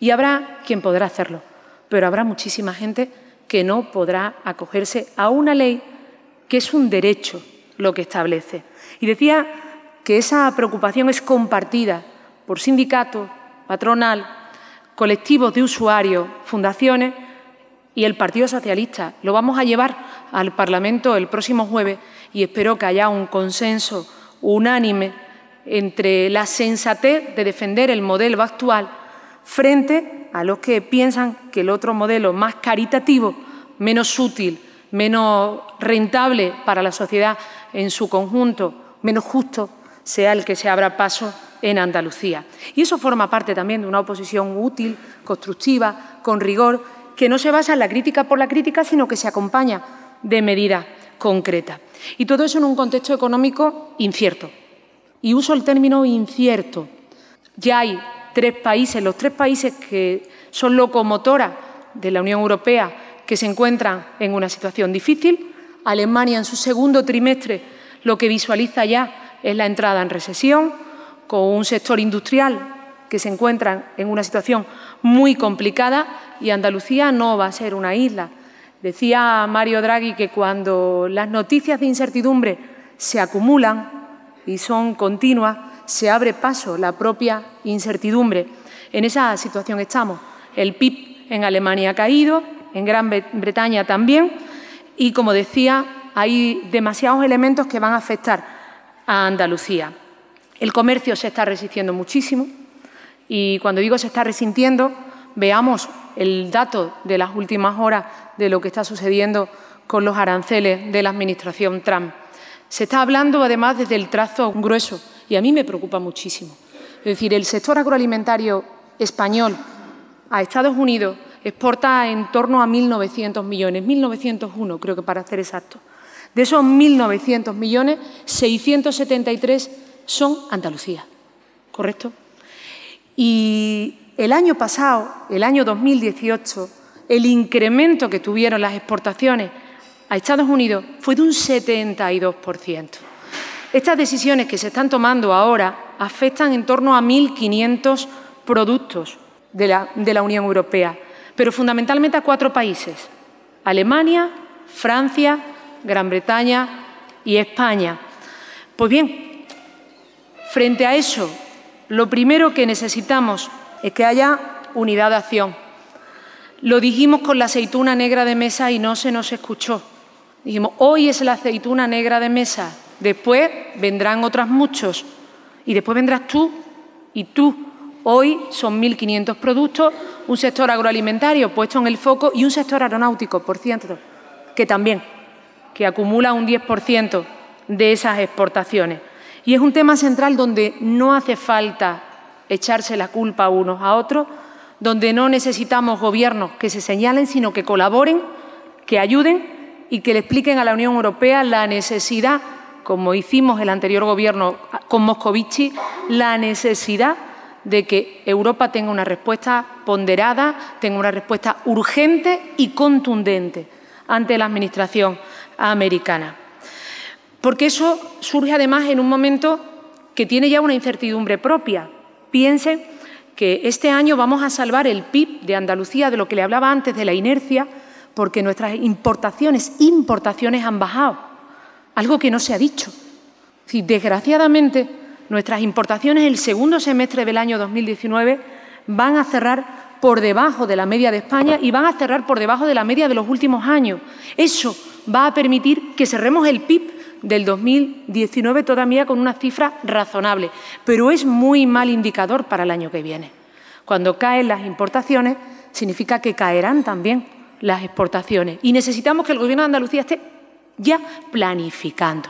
Y habrá quien podrá hacerlo, pero habrá muchísima gente que no podrá acogerse a una ley que es un derecho lo que establece. Y decía que esa preocupación es compartida por sindicatos, patronal, colectivos de usuarios, fundaciones y el Partido Socialista. Lo vamos a llevar al Parlamento el próximo jueves y espero que haya un consenso unánime entre la sensatez de defender el modelo actual frente a los que piensan que el otro modelo más caritativo, menos útil, menos rentable para la sociedad en su conjunto, menos justo, sea el que se abra paso en Andalucía. Y eso forma parte también de una oposición útil, constructiva, con rigor, que no se basa en la crítica por la crítica, sino que se acompaña de medidas concretas. Y todo eso en un contexto económico incierto. Y uso el término incierto. Ya hay tres países, los tres países que son locomotoras de la Unión Europea, que se encuentran en una situación difícil. Alemania en su segundo trimestre lo que visualiza ya es la entrada en recesión, con un sector industrial que se encuentra en una situación muy complicada y Andalucía no va a ser una isla. Decía Mario Draghi que cuando las noticias de incertidumbre se acumulan y son continuas, se abre paso la propia incertidumbre. En esa situación estamos. El PIB en Alemania ha caído, en Gran Bretaña también, y como decía, hay demasiados elementos que van a afectar a Andalucía. El comercio se está resistiendo muchísimo y cuando digo se está resintiendo, veamos el dato de las últimas horas de lo que está sucediendo con los aranceles de la Administración Trump. Se está hablando además desde el trazo grueso y a mí me preocupa muchísimo. Es decir, el sector agroalimentario español a Estados Unidos exporta en torno a 1.900 millones, 1.901 creo que para ser exacto. De esos 1.900 millones, 673 son Andalucía, ¿correcto? Y el año pasado, el año 2018, el incremento que tuvieron las exportaciones a Estados Unidos fue de un 72%. Estas decisiones que se están tomando ahora afectan en torno a 1.500 productos de la, de la Unión Europea, pero fundamentalmente a cuatro países, Alemania, Francia, Gran Bretaña y España. Pues bien, frente a eso, lo primero que necesitamos es que haya unidad de acción. Lo dijimos con la aceituna negra de mesa y no se nos escuchó. Dijimos, hoy es la aceituna negra de mesa, después vendrán otras muchos y después vendrás tú y tú. Hoy son 1.500 productos, un sector agroalimentario puesto en el foco y un sector aeronáutico, por cierto, que también que acumula un 10% de esas exportaciones. Y es un tema central donde no hace falta echarse la culpa unos a otros, donde no necesitamos gobiernos que se señalen, sino que colaboren, que ayuden y que le expliquen a la Unión Europea la necesidad, como hicimos el anterior gobierno con Moscovici, la necesidad de que Europa tenga una respuesta ponderada, tenga una respuesta urgente y contundente ante la Administración americana. Porque eso surge además en un momento que tiene ya una incertidumbre propia. Piensen que este año vamos a salvar el PIB de Andalucía, de lo que le hablaba antes de la inercia, porque nuestras importaciones, importaciones han bajado, algo que no se ha dicho. desgraciadamente, nuestras importaciones el segundo semestre del año 2019 van a cerrar por debajo de la media de España y van a cerrar por debajo de la media de los últimos años. Eso va a permitir que cerremos el PIB del 2019 todavía con una cifra razonable, pero es muy mal indicador para el año que viene. Cuando caen las importaciones, significa que caerán también las exportaciones y necesitamos que el Gobierno de Andalucía esté ya planificando,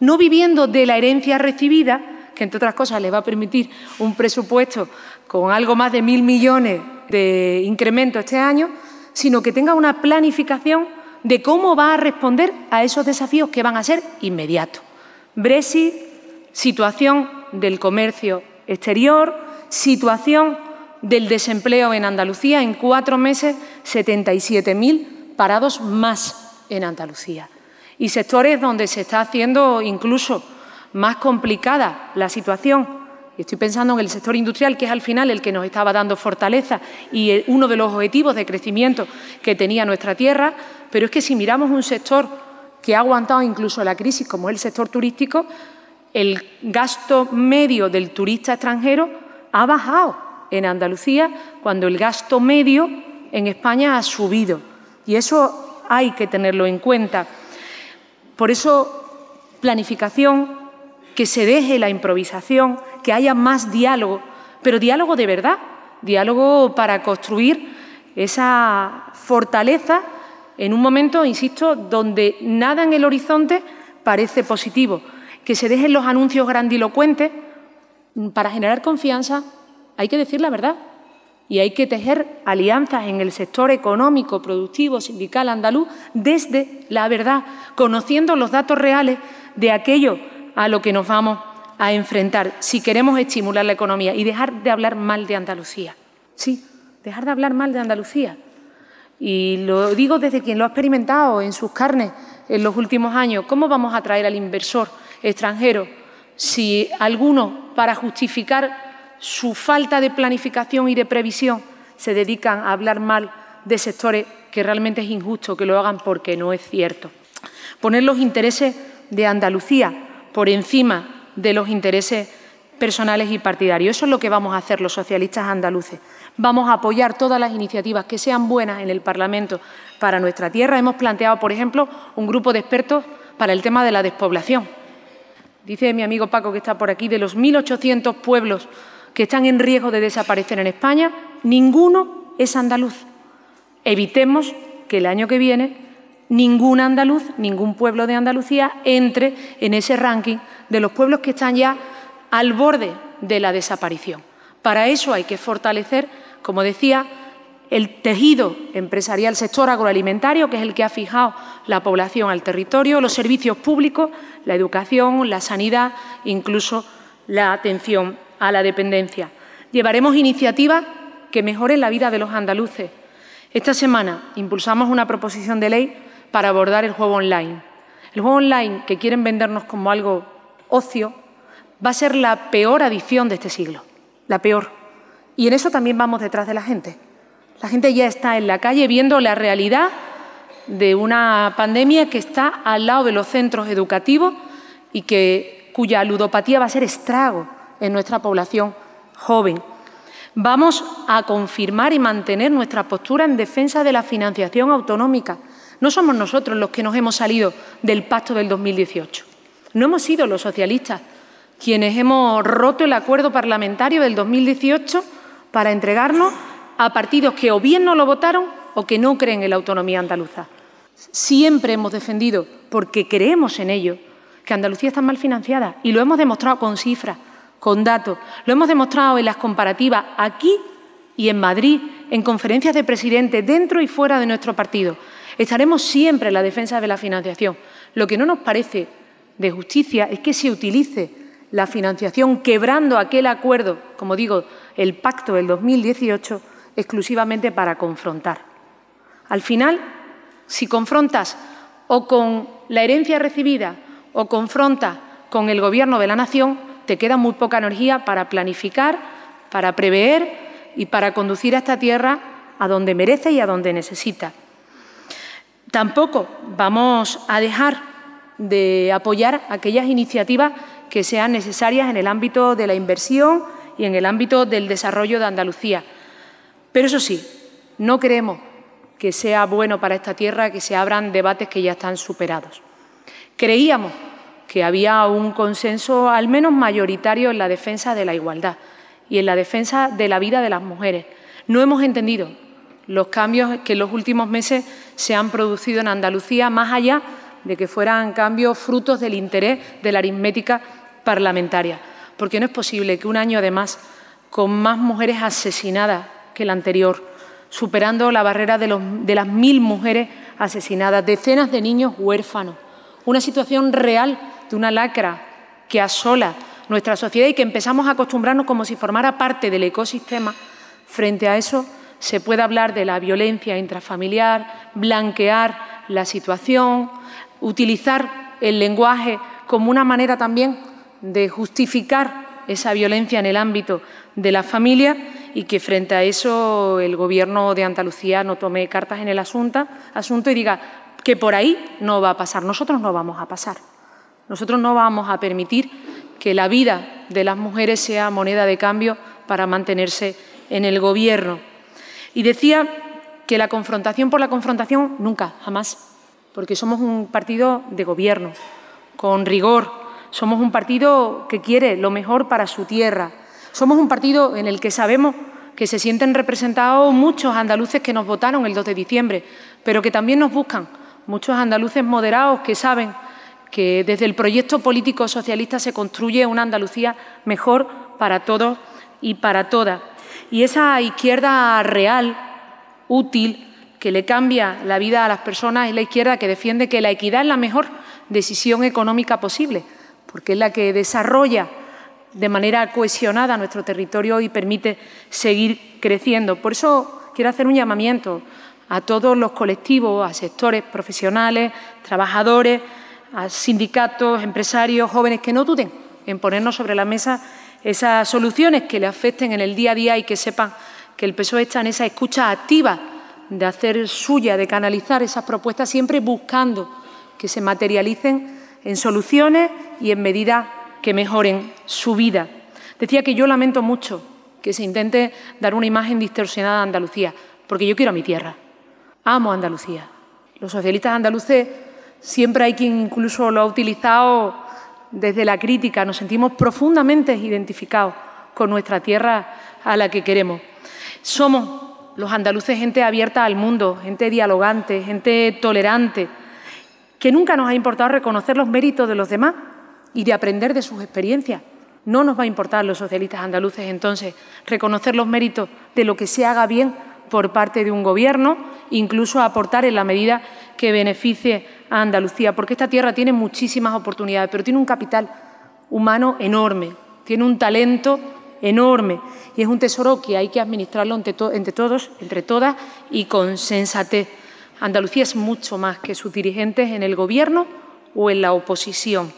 no viviendo de la herencia recibida, que entre otras cosas le va a permitir un presupuesto con algo más de mil millones de incremento este año, sino que tenga una planificación de cómo va a responder a esos desafíos que van a ser inmediatos. Brexit, situación del comercio exterior, situación del desempleo en Andalucía. En cuatro meses, 77.000 parados más en Andalucía. y sectores donde se está haciendo incluso más complicada la situación. Estoy pensando en el sector industrial, que es al final el que nos estaba dando fortaleza y uno de los objetivos de crecimiento que tenía nuestra tierra, pero es que si miramos un sector que ha aguantado incluso la crisis, como es el sector turístico, el gasto medio del turista extranjero ha bajado en Andalucía cuando el gasto medio en España ha subido. Y eso hay que tenerlo en cuenta. Por eso, planificación, que se deje la improvisación, que haya más diálogo, pero diálogo de verdad, diálogo para construir esa fortaleza en un momento, insisto, donde nada en el horizonte parece positivo. Que se dejen los anuncios grandilocuentes para generar confianza, hay que decir la verdad. Y hay que tejer alianzas en el sector económico, productivo, sindical andaluz desde la verdad, conociendo los datos reales de aquello a lo que nos vamos a enfrentar si queremos estimular la economía y dejar de hablar mal de Andalucía. Sí, dejar de hablar mal de Andalucía. Y lo digo desde quien lo ha experimentado en sus carnes en los últimos años. ¿Cómo vamos a atraer al inversor extranjero si algunos, para justificar su falta de planificación y de previsión, se dedican a hablar mal de sectores que realmente es injusto que lo hagan porque no es cierto? Poner los intereses de Andalucía por encima de los intereses personales y partidarios. Eso es lo que vamos a hacer los socialistas andaluces. Vamos a apoyar todas las iniciativas que sean buenas en el Parlamento para nuestra tierra. Hemos planteado, por ejemplo, un grupo de expertos para el tema de la despoblación. Dice mi amigo Paco, que está por aquí, de los 1.800 pueblos que están en riesgo de desaparecer en España, ninguno es andaluz. Evitemos que el año que viene ningún andaluz, ningún pueblo de Andalucía entre en ese ranking de los pueblos que están ya al borde de la desaparición. Para eso hay que fortalecer, como decía, el tejido empresarial, sector agroalimentario, que es el que ha fijado la población al territorio, los servicios públicos, la educación, la sanidad, incluso la atención a la dependencia. Llevaremos iniciativas que mejoren la vida de los andaluces. Esta semana impulsamos una proposición de ley para abordar el juego online. El juego online que quieren vendernos como algo ocio va a ser la peor adicción de este siglo, la peor. Y en eso también vamos detrás de la gente. La gente ya está en la calle viendo la realidad de una pandemia que está al lado de los centros educativos y que, cuya ludopatía va a ser estrago en nuestra población joven. Vamos a confirmar y mantener nuestra postura en defensa de la financiación autonómica. No somos nosotros los que nos hemos salido del pacto del 2018. No hemos sido los socialistas quienes hemos roto el acuerdo parlamentario del 2018 para entregarnos a partidos que o bien no lo votaron o que no creen en la autonomía andaluza. Siempre hemos defendido, porque creemos en ello, que Andalucía está mal financiada y lo hemos demostrado con cifras, con datos, lo hemos demostrado en las comparativas aquí y en Madrid, en conferencias de presidentes dentro y fuera de nuestro partido. Estaremos siempre en la defensa de la financiación. Lo que no nos parece de justicia es que se utilice la financiación quebrando aquel acuerdo, como digo, el pacto del 2018, exclusivamente para confrontar. Al final, si confrontas o con la herencia recibida o confrontas con el Gobierno de la Nación, te queda muy poca energía para planificar, para prever y para conducir a esta tierra a donde merece y a donde necesita. Tampoco vamos a dejar de apoyar aquellas iniciativas que sean necesarias en el ámbito de la inversión y en el ámbito del desarrollo de Andalucía. Pero eso sí, no creemos que sea bueno para esta tierra que se abran debates que ya están superados. Creíamos que había un consenso al menos mayoritario en la defensa de la igualdad y en la defensa de la vida de las mujeres. No hemos entendido los cambios que en los últimos meses se han producido en Andalucía, más allá de que fueran cambios frutos del interés de la aritmética parlamentaria. Porque no es posible que un año, además, con más mujeres asesinadas que el anterior, superando la barrera de, de las mil mujeres asesinadas, decenas de niños huérfanos, una situación real de una lacra que asola nuestra sociedad y que empezamos a acostumbrarnos como si formara parte del ecosistema, frente a eso se puede hablar de la violencia intrafamiliar, blanquear la situación, utilizar el lenguaje como una manera también de justificar esa violencia en el ámbito de la familia y que frente a eso el Gobierno de Andalucía no tome cartas en el asunto, y diga que por ahí no va a pasar. Nosotros no vamos a pasar. Nosotros no vamos a permitir que la vida de las mujeres sea moneda de cambio para mantenerse en el Gobierno. Y decía que la confrontación por la confrontación nunca, jamás, porque somos un partido de Gobierno, con rigor, somos un partido que quiere lo mejor para su tierra, somos un partido en el que sabemos que se sienten representados muchos andaluces que nos votaron el 2 de diciembre, pero que también nos buscan muchos andaluces moderados que saben que desde el proyecto político socialista se construye una Andalucía mejor para todos y para todas. Y esa izquierda real, útil, que le cambia la vida a las personas es la izquierda que defiende que la equidad es la mejor decisión económica posible, porque es la que desarrolla de manera cohesionada nuestro territorio y permite seguir creciendo. Por eso quiero hacer un llamamiento a todos los colectivos, a sectores profesionales, trabajadores, a sindicatos, empresarios, jóvenes, que no duden en ponernos sobre la mesa esas soluciones que le afecten en el día a día y que sepan que el PSOE está en esa escucha activa de hacer suya, de canalizar esas propuestas, siempre buscando que se materialicen en soluciones y en medidas que mejoren su vida. Decía que yo lamento mucho que se intente dar una imagen distorsionada de Andalucía, porque yo quiero a mi tierra. Amo Andalucía. Los socialistas andaluces siempre hay quien incluso lo ha utilizado desde la crítica. Nos sentimos profundamente identificados con nuestra tierra a la que queremos. Somos los andaluces gente abierta al mundo, gente dialogante, gente tolerante, que nunca nos ha importado reconocer los méritos de los demás y de aprender de sus experiencias. No nos va a importar los socialistas andaluces entonces reconocer los méritos de lo que se haga bien por parte de un gobierno, incluso aportar en la medida que beneficie a Andalucía, porque esta tierra tiene muchísimas oportunidades, pero tiene un capital humano enorme, tiene un talento enorme y es un tesoro que hay que administrarlo entre, entre todos, entre todas y con sensatez. Andalucía es mucho más que sus dirigentes en el Gobierno o en la oposición.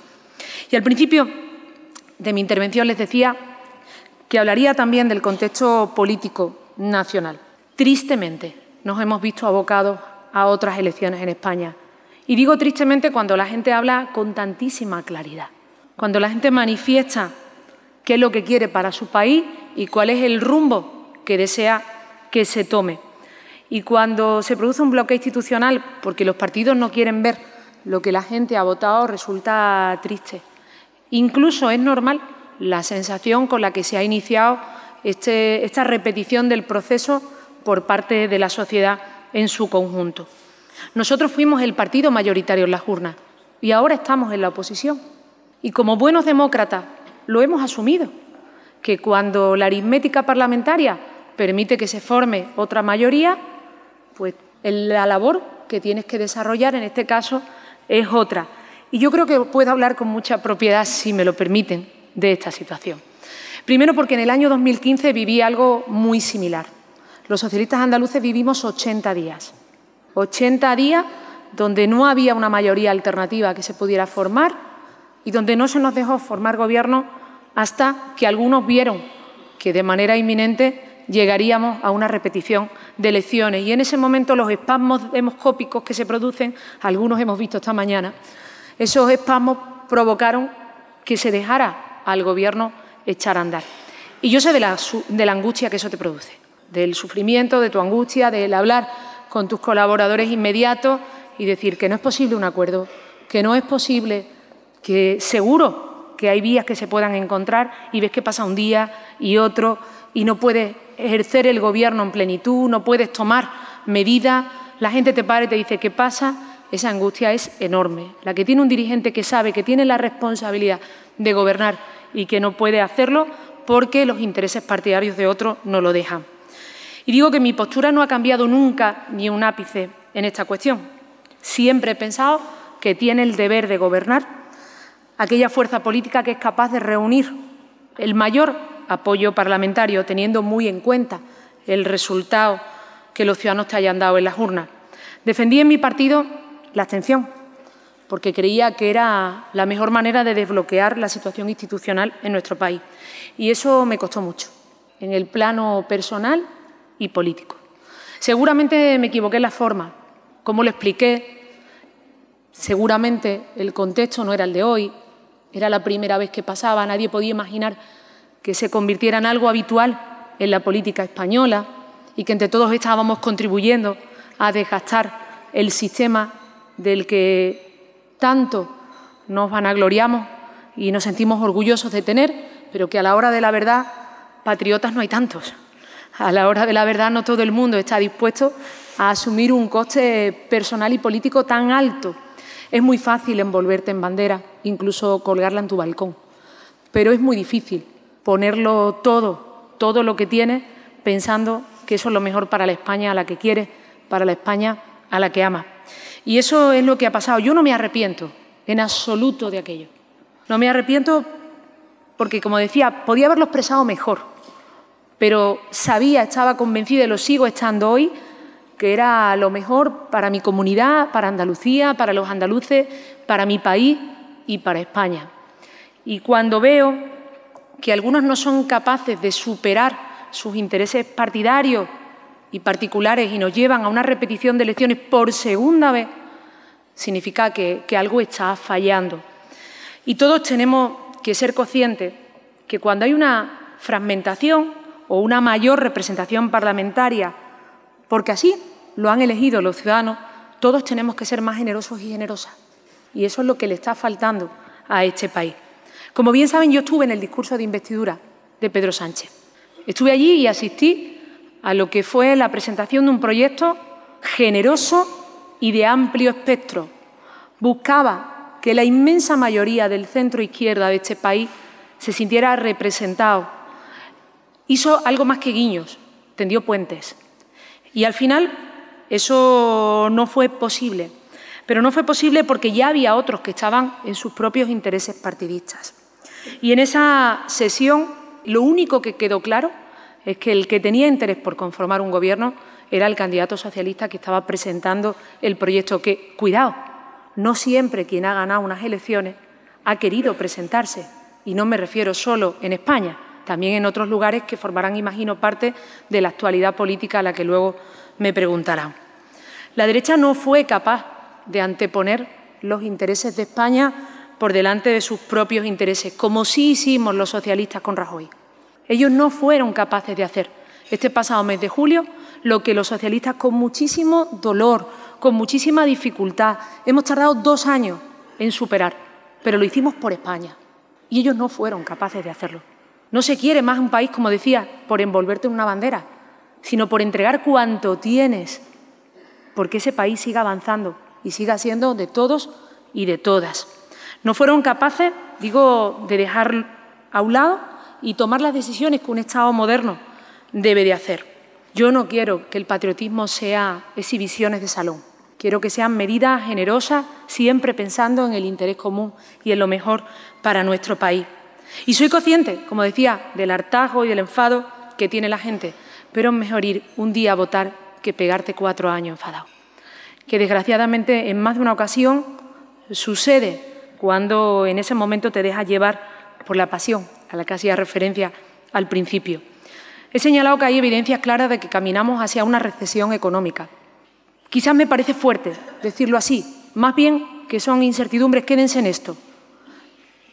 Y al principio de mi intervención les decía que hablaría también del contexto político nacional. Tristemente nos hemos visto abocados a otras elecciones en España. Y digo tristemente cuando la gente habla con tantísima claridad, cuando la gente manifiesta qué es lo que quiere para su país y cuál es el rumbo que desea que se tome. Y cuando se produce un bloqueo institucional porque los partidos no quieren ver lo que la gente ha votado, resulta triste. Incluso es normal la sensación con la que se ha iniciado este, esta repetición del proceso por parte de la sociedad en su conjunto. Nosotros fuimos el partido mayoritario en las urnas y ahora estamos en la oposición. Y como buenos demócratas lo hemos asumido, que cuando la aritmética parlamentaria permite que se forme otra mayoría, pues la labor que tienes que desarrollar en este caso es otra. Y yo creo que puedo hablar con mucha propiedad, si me lo permiten, de esta situación. Primero porque en el año 2015 viví algo muy similar. Los socialistas andaluces vivimos 80 días. 80 días donde no había una mayoría alternativa que se pudiera formar y donde no se nos dejó formar gobierno hasta que algunos vieron que de manera inminente llegaríamos a una repetición de elecciones. Y en ese momento los espasmos demoscópicos que se producen, algunos hemos visto esta mañana, esos espasmos provocaron que se dejara al Gobierno echar a andar. Y yo sé de la, de la angustia que eso te produce, del sufrimiento, de tu angustia, del hablar con tus colaboradores inmediatos y decir que no es posible un acuerdo, que no es posible, que seguro que hay vías que se puedan encontrar y ves que pasa un día y otro y no puedes ejercer el gobierno en plenitud, no puedes tomar medidas, la gente te para y te dice qué pasa esa angustia es enorme. La que tiene un dirigente que sabe que tiene la responsabilidad de gobernar y que no puede hacerlo porque los intereses partidarios de otros no lo dejan. Y digo que mi postura no ha cambiado nunca ni un ápice en esta cuestión. Siempre he pensado que tiene el deber de gobernar aquella fuerza política que es capaz de reunir el mayor apoyo parlamentario, teniendo muy en cuenta el resultado que los ciudadanos te hayan dado en las urnas. Defendí en mi partido la abstención, porque creía que era la mejor manera de desbloquear la situación institucional en nuestro país. Y eso me costó mucho, en el plano personal y político. Seguramente me equivoqué en la forma, como lo expliqué, seguramente el contexto no era el de hoy, era la primera vez que pasaba, nadie podía imaginar que se convirtiera en algo habitual en la política española y que entre todos estábamos contribuyendo a desgastar el sistema del que tanto nos vanagloriamos y nos sentimos orgullosos de tener, pero que a la hora de la verdad, patriotas no hay tantos. A la hora de la verdad no todo el mundo está dispuesto a asumir un coste personal y político tan alto. Es muy fácil envolverte en bandera, incluso colgarla en tu balcón, pero es muy difícil ponerlo todo, todo lo que tienes, pensando que eso es lo mejor para la España a la que quieres, para la España a la que amas. Y eso es lo que ha pasado. Yo no me arrepiento en absoluto de aquello. No me arrepiento porque, como decía, podía haberlo expresado mejor, pero sabía, estaba convencida y lo sigo estando hoy, que era lo mejor para mi comunidad, para Andalucía, para los andaluces, para mi país y para España. Y cuando veo que algunos no son capaces de superar sus intereses partidarios y particulares y nos llevan a una repetición de elecciones por segunda vez, significa que, que algo está fallando. Y todos tenemos que ser conscientes que cuando hay una fragmentación o una mayor representación parlamentaria, porque así lo han elegido los ciudadanos, todos tenemos que ser más generosos y generosas. Y eso es lo que le está faltando a este país. Como bien saben, yo estuve en el discurso de investidura de Pedro Sánchez. Estuve allí y asistí a lo que fue la presentación de un proyecto generoso y de amplio espectro. Buscaba que la inmensa mayoría del centro izquierda de este país se sintiera representado. Hizo algo más que guiños, tendió puentes. Y al final eso no fue posible. Pero no fue posible porque ya había otros que estaban en sus propios intereses partidistas. Y en esa sesión lo único que quedó claro es que el que tenía interés por conformar un gobierno era el candidato socialista que estaba presentando el proyecto que, cuidado, no siempre quien ha ganado unas elecciones ha querido presentarse. Y no me refiero solo en España, también en otros lugares que formarán, imagino, parte de la actualidad política a la que luego me preguntarán. La derecha no fue capaz de anteponer los intereses de España por delante de sus propios intereses, como sí hicimos los socialistas con Rajoy. Ellos no fueron capaces de hacer este pasado mes de julio lo que los socialistas con muchísimo dolor, con muchísima dificultad, hemos tardado dos años en superar, pero lo hicimos por España. Y ellos no fueron capaces de hacerlo. No se quiere más un país, como decía, por envolverte en una bandera, sino por entregar cuanto tienes, porque ese país siga avanzando y siga siendo de todos y de todas. No fueron capaces, digo, de dejar a un lado y tomar las decisiones que un Estado moderno debe de hacer. Yo no quiero que el patriotismo sea exhibiciones de salón. Quiero que sean medidas generosas, siempre pensando en el interés común y en lo mejor para nuestro país. Y soy consciente, como decía, del hartazgo y del enfado que tiene la gente, pero es mejor ir un día a votar que pegarte cuatro años enfadado. Que desgraciadamente en más de una ocasión sucede cuando en ese momento te dejas llevar por la pasión, a la que hacía referencia al principio. He señalado que hay evidencias claras de que caminamos hacia una recesión económica. Quizás me parece fuerte decirlo así, más bien que son incertidumbres, quédense en esto.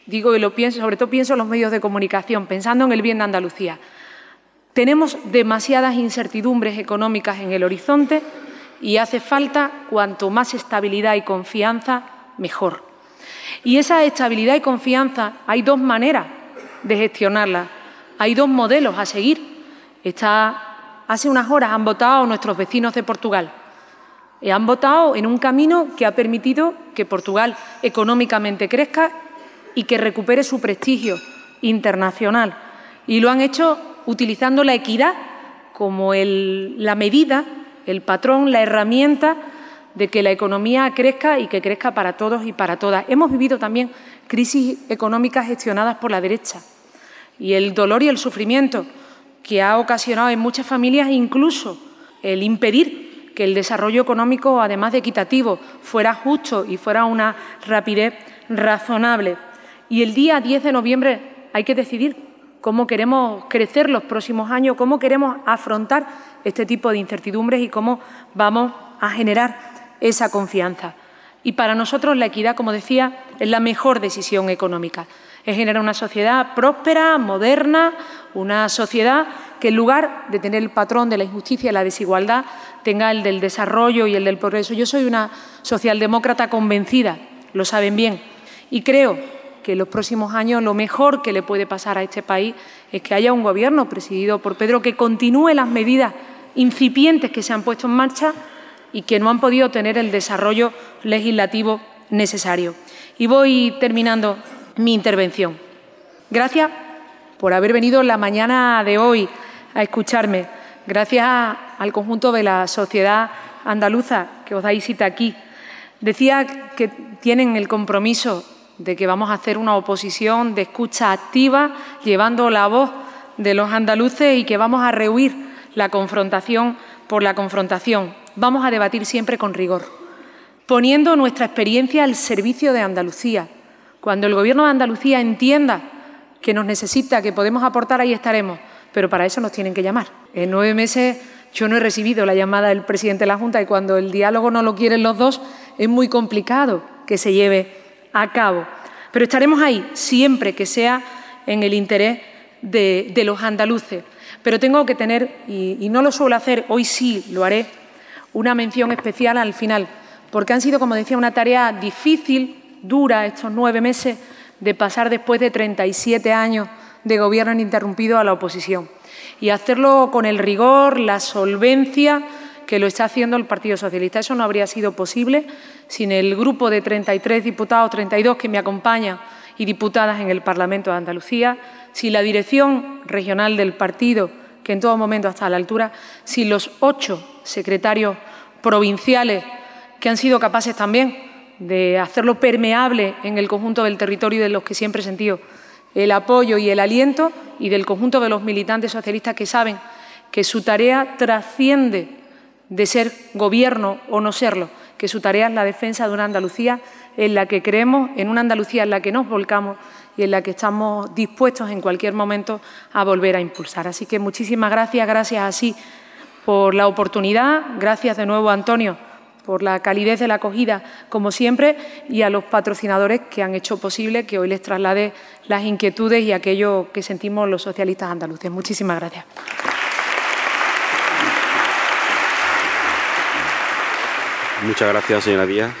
Digo y lo pienso, sobre todo pienso en los medios de comunicación, pensando en el bien de Andalucía. Tenemos demasiadas incertidumbres económicas en el horizonte y hace falta cuanto más estabilidad y confianza, mejor. Y esa estabilidad y confianza hay dos maneras de gestionarla, hay dos modelos a seguir. hace unas horas han votado nuestros vecinos de Portugal. Y han votado en un camino que ha permitido que Portugal económicamente crezca y que recupere su prestigio internacional. Y lo han hecho utilizando la equidad como la medida, el patrón, la herramienta de que la economía crezca y que crezca para todos y para todas. Hemos vivido también crisis económicas gestionadas por la derecha y el dolor y el sufrimiento que ha ocasionado en muchas familias incluso el impedir que el desarrollo económico, además de equitativo, fuera justo y fuera una rapidez razonable. Y el día 10 de noviembre hay que decidir cómo queremos crecer los próximos años, cómo queremos afrontar este tipo de incertidumbres y cómo vamos a generar esa confianza. Y para nosotros la equidad, como decía, es la mejor decisión económica. Es generar una sociedad próspera, moderna, una sociedad que en lugar de tener el patrón de la injusticia y la desigualdad, tenga el del desarrollo y el del progreso. Yo soy una socialdemócrata convencida, lo saben bien, y creo que en los próximos años lo mejor que le puede pasar a este país es que haya un gobierno presidido por Pedro que continúe las medidas incipientes que se han puesto en marcha y que no han podido tener el desarrollo legislativo necesario. Y voy terminando mi intervención. Gracias por haber venido la mañana de hoy a escucharme. Gracias al conjunto de la sociedad andaluza que os dais cita aquí. Decía que tienen el compromiso de que vamos a hacer una oposición de escucha activa, llevando la voz de los andaluces y que vamos a rehuir la confrontación por la confrontación. Vamos a debatir siempre con rigor, poniendo nuestra experiencia al servicio de Andalucía. Cuando el Gobierno de Andalucía entienda que nos necesita, que podemos aportar, ahí estaremos. Pero para eso nos tienen que llamar. En nueve meses yo no he recibido la llamada del presidente de la Junta y cuando el diálogo no lo quieren los dos es muy complicado que se lleve a cabo. Pero estaremos ahí siempre que sea en el interés de, los andaluces. Pero tengo que tener, y, no lo suelo hacer, hoy sí lo haré, una mención especial al final, porque han sido, como decía, una tarea difícil, dura, estos nueve meses de pasar después de 37 años de gobierno ininterrumpido a la oposición y hacerlo con el rigor, la solvencia que lo está haciendo el Partido Socialista. Eso no habría sido posible sin el grupo de 33 diputados, 32 que me acompañan y diputadas en el Parlamento de Andalucía, sin la dirección regional del partido, que en todo momento está a la altura, sin los ocho secretarios provinciales que han sido capaces también de hacerlo permeable en el conjunto del territorio de los que siempre he sentido el apoyo y el aliento y del conjunto de los militantes socialistas que saben que su tarea trasciende de ser gobierno o no serlo, que su tarea es la defensa de una Andalucía en la que creemos, en una Andalucía en la que nos volcamos y en la que estamos dispuestos en cualquier momento a volver a impulsar. Así que muchísimas gracias, gracias así por la oportunidad, gracias de nuevo Antonio por la calidez de la acogida, como siempre, y a los patrocinadores que han hecho posible que hoy les traslade las inquietudes y aquello que sentimos los socialistas andaluces. Muchísimas gracias. Muchas gracias, señora Díaz.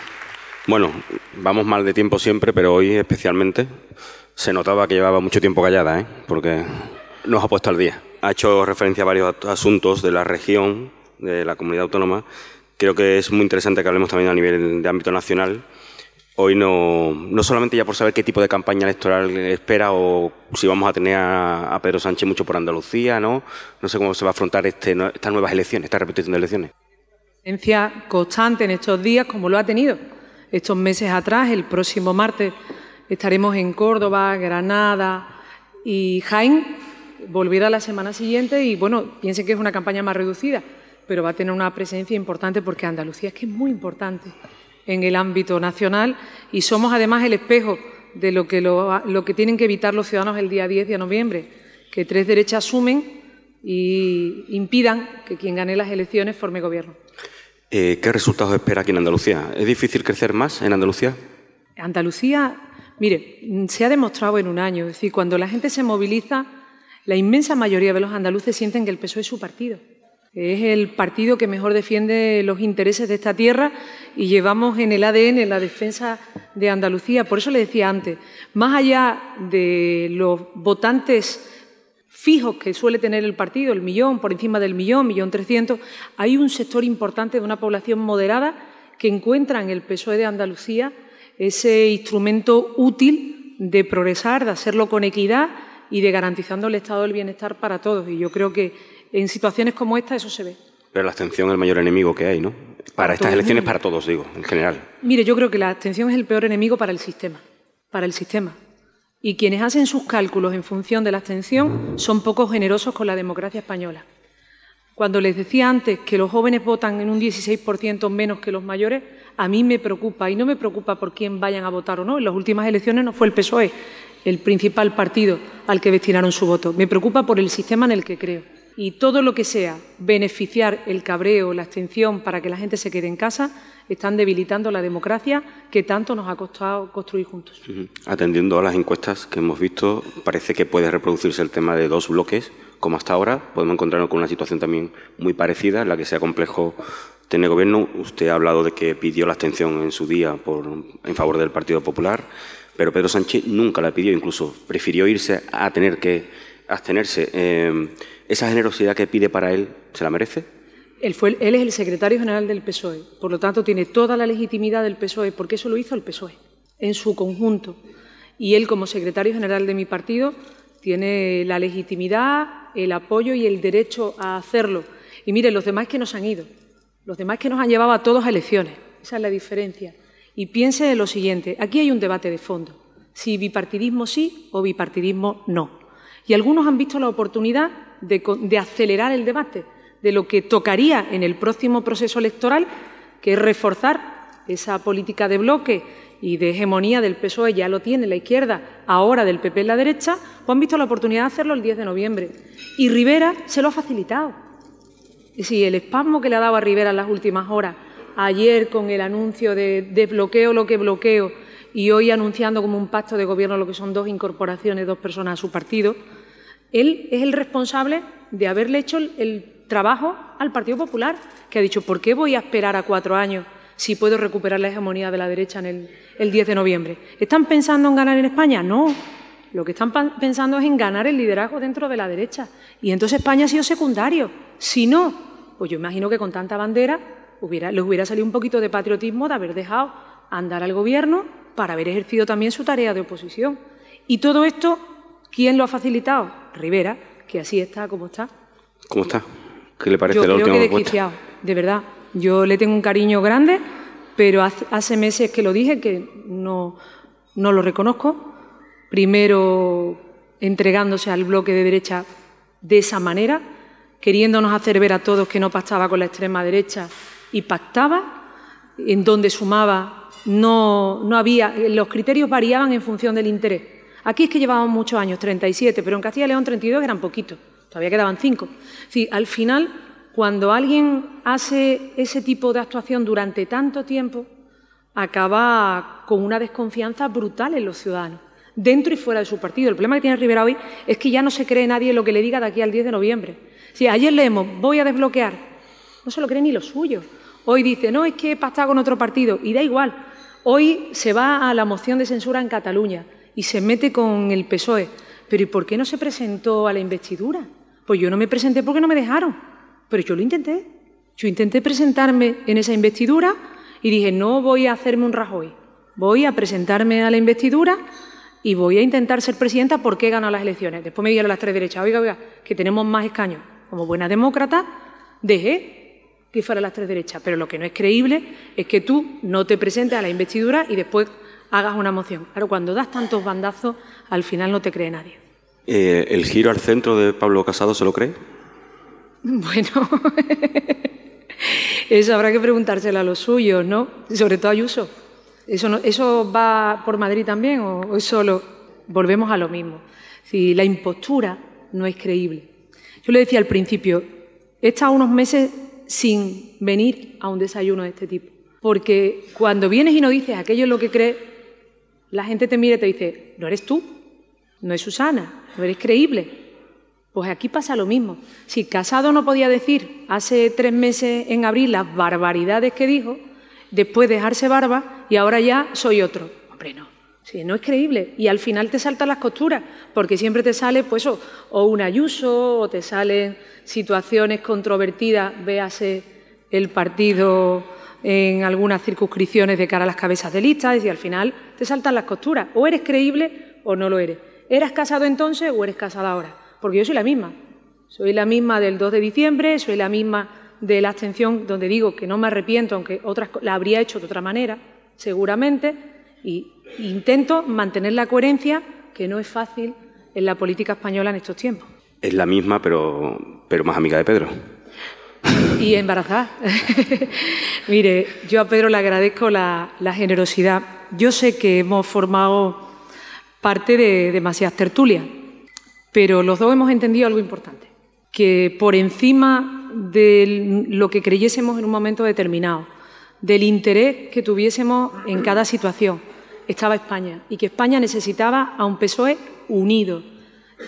Bueno, vamos mal de tiempo siempre, pero hoy especialmente se notaba que llevaba mucho tiempo callada, ¿eh? porque nos ha puesto al día. Ha hecho referencia a varios asuntos de la región, de la comunidad autónoma. Creo que es muy interesante que hablemos también a nivel de ámbito nacional. Hoy no, no solamente ya por saber qué tipo de campaña electoral espera o si vamos a tener a, Pedro Sánchez mucho por Andalucía, ¿no? No sé cómo se va a afrontar este, estas nuevas elecciones, esta repetición de elecciones constante en estos días, como lo ha tenido estos meses atrás. El próximo martes estaremos en Córdoba, Granada y Jaén. Volverá la semana siguiente y, bueno, piensen que es una campaña más reducida, pero va a tener una presencia importante porque Andalucía es que es muy importante en el ámbito nacional y somos además el espejo de lo que, lo, lo que tienen que evitar los ciudadanos el día 10 de noviembre, que tres derechas sumen y impidan que quien gane las elecciones forme gobierno. Eh, ¿Qué resultados espera aquí en Andalucía? ¿Es difícil crecer más en Andalucía? Andalucía, mire, se ha demostrado en un año, es decir, cuando la gente se moviliza, la inmensa mayoría de los andaluces sienten que el PSOE es su partido. Es el partido que mejor defiende los intereses de esta tierra y llevamos en el ADN la defensa de Andalucía. Por eso le decía antes, más allá de los votantes fijos que suele tener el partido, el millón, por encima del millón, millón trescientos, hay un sector importante de una población moderada que encuentra en el PSOE de Andalucía ese instrumento útil de progresar, de hacerlo con equidad y de garantizando el estado del bienestar para todos. Y yo creo que en situaciones como esta eso se ve. Pero la abstención es el mayor enemigo que hay, ¿no? Para, estas elecciones, para todos, digo, en general. Mire, yo creo que la abstención es el peor enemigo para el sistema. Para el sistema. Y quienes hacen sus cálculos en función de la abstención son poco generosos con la democracia española. Cuando les decía antes que los jóvenes votan en un 16% menos que los mayores, a mí me preocupa y no me preocupa por quién vayan a votar o no. En las últimas elecciones no fue el PSOE el principal partido al que destinaron su voto. Me preocupa por el sistema en el que creo. Y todo lo que sea beneficiar el cabreo, la abstención para que la gente se quede en casa, están debilitando la democracia que tanto nos ha costado construir juntos. Atendiendo a las encuestas que hemos visto, parece que puede reproducirse el tema de dos bloques como hasta ahora. Podemos encontrarnos con una situación también muy parecida, en la que sea complejo tener gobierno. Usted ha hablado de que pidió la abstención en su día por, en favor del Partido Popular, pero Pedro Sánchez nunca la pidió, incluso prefirió irse a tener que abstenerse. Eh, ¿Esa generosidad que pide para él se la merece? Él, es el secretario general del PSOE, por lo tanto tiene toda la legitimidad del PSOE, porque eso lo hizo el PSOE en su conjunto. Y él, como secretario general de mi partido, tiene la legitimidad el apoyo y el derecho a hacerlo. Y mire, los demás que nos han ido, los demás que nos han llevado a todos a elecciones, esa es la diferencia. Y piense en lo siguiente, aquí hay un debate de fondo, si bipartidismo sí o bipartidismo no. Y algunos han visto la oportunidad de, de acelerar el debate de lo que tocaría en el próximo proceso electoral, que es reforzar esa política de bloque y de hegemonía del PSOE, ya lo tiene la izquierda, ahora del PP en la derecha, pues han visto la oportunidad de hacerlo el 10 de noviembre. Y Rivera se lo ha facilitado. Es decir, el espasmo que le ha dado a Rivera en las últimas horas, ayer con el anuncio de, de bloqueo lo que bloqueo y hoy anunciando como un pacto de gobierno lo que son dos incorporaciones, dos personas a su partido, él es el responsable de haberle hecho el, el trabajo al Partido Popular, que ha dicho, ¿por qué voy a esperar a cuatro años si puedo recuperar la hegemonía de la derecha en el, el 10 de noviembre. ¿Están pensando en ganar en España? No. Lo que están pensando es en ganar el liderazgo dentro de la derecha. Y entonces España ha sido secundario. Si no, pues yo imagino que con tanta bandera hubiera, les hubiera salido un poquito de patriotismo de haber dejado andar al gobierno para haber ejercido también su tarea de oposición. Y todo esto, ¿quién lo ha facilitado? Rivera, que así está como está. ¿Cómo está? ¿Qué le parece yo la creo última que desquiciado, de verdad. Yo le tengo un cariño grande pero hace meses que lo dije que no, no lo reconozco. Primero entregándose al bloque de derecha de esa manera, queriéndonos hacer ver a todos que no pactaba con la extrema derecha y pactaba, en donde sumaba, no, no había, los criterios variaban en función del interés. Aquí es que llevábamos muchos años, 37, pero en Castilla y León 32 eran poquitos, todavía quedaban cinco. Sí, al final cuando alguien hace ese tipo de actuación durante tanto tiempo, acaba con una desconfianza brutal en los ciudadanos, dentro y fuera de su partido. El problema que tiene Rivera hoy es que ya no se cree nadie lo que le diga de aquí al 10 de noviembre. Si ayer leemos, voy a desbloquear, no se lo cree ni lo suyo. Hoy dice, no, es que he pactado con otro partido, y da igual. Hoy se va a la moción de censura en Cataluña y se mete con el PSOE. Pero ¿y por qué no se presentó a la investidura? Pues yo no me presenté porque no me dejaron. Pero yo lo intenté. Yo intenté presentarme en esa investidura y dije, no voy a hacerme un Rajoy, voy a presentarme a la investidura y voy a intentar ser presidenta porque he ganado las elecciones. Después me dijeron las tres derechas, oiga, oiga, que tenemos más escaños. Como buena demócrata, dejé que fuera las tres derechas. Pero lo que no es creíble es que tú no te presentes a la investidura y después hagas una moción. Claro, cuando das tantos bandazos, al final no te cree nadie. Eh, ¿El giro al centro de Pablo Casado se lo cree? Bueno, eso habrá que preguntárselo a los suyos, ¿no? Sobre todo a Ayuso. ¿Eso, ¿Eso va por Madrid también o es solo? Volvemos a lo mismo. Si la impostura no es creíble. Yo le decía al principio, he estado unos meses sin venir a un desayuno de este tipo. Porque cuando vienes y no dices aquello es lo que crees, la gente te mira y te dice, no eres tú, no es Susana, no eres creíble. Pues aquí pasa lo mismo. Si Casado no podía decir hace tres meses en abril las barbaridades que dijo, después dejarse barba y ahora ya soy otro. Hombre, no. Sí, no es creíble. Y al final te saltan las costuras, porque siempre te sale, pues, o, un ayuso, o te salen situaciones controvertidas, véase el partido en algunas circunscripciones de cara a las cabezas de listas, y al final te saltan las costuras. O eres creíble o no lo eres. ¿Eras casado entonces o eres casada ahora? porque yo soy la misma. Soy la misma del 2 de diciembre, soy la misma de la abstención, donde digo que no me arrepiento, aunque otras la habría hecho de otra manera, seguramente, y intento mantener la coherencia, que no es fácil en la política española en estos tiempos. Es la misma, pero, pero más amiga de Pedro. Y embarazada. Mire, yo a Pedro le agradezco la, generosidad. Yo sé que hemos formado parte de demasiadas tertulias, pero los dos hemos entendido algo importante, que por encima de lo que creyésemos en un momento determinado, del interés que tuviésemos en cada situación, estaba España y que España necesitaba a un PSOE unido,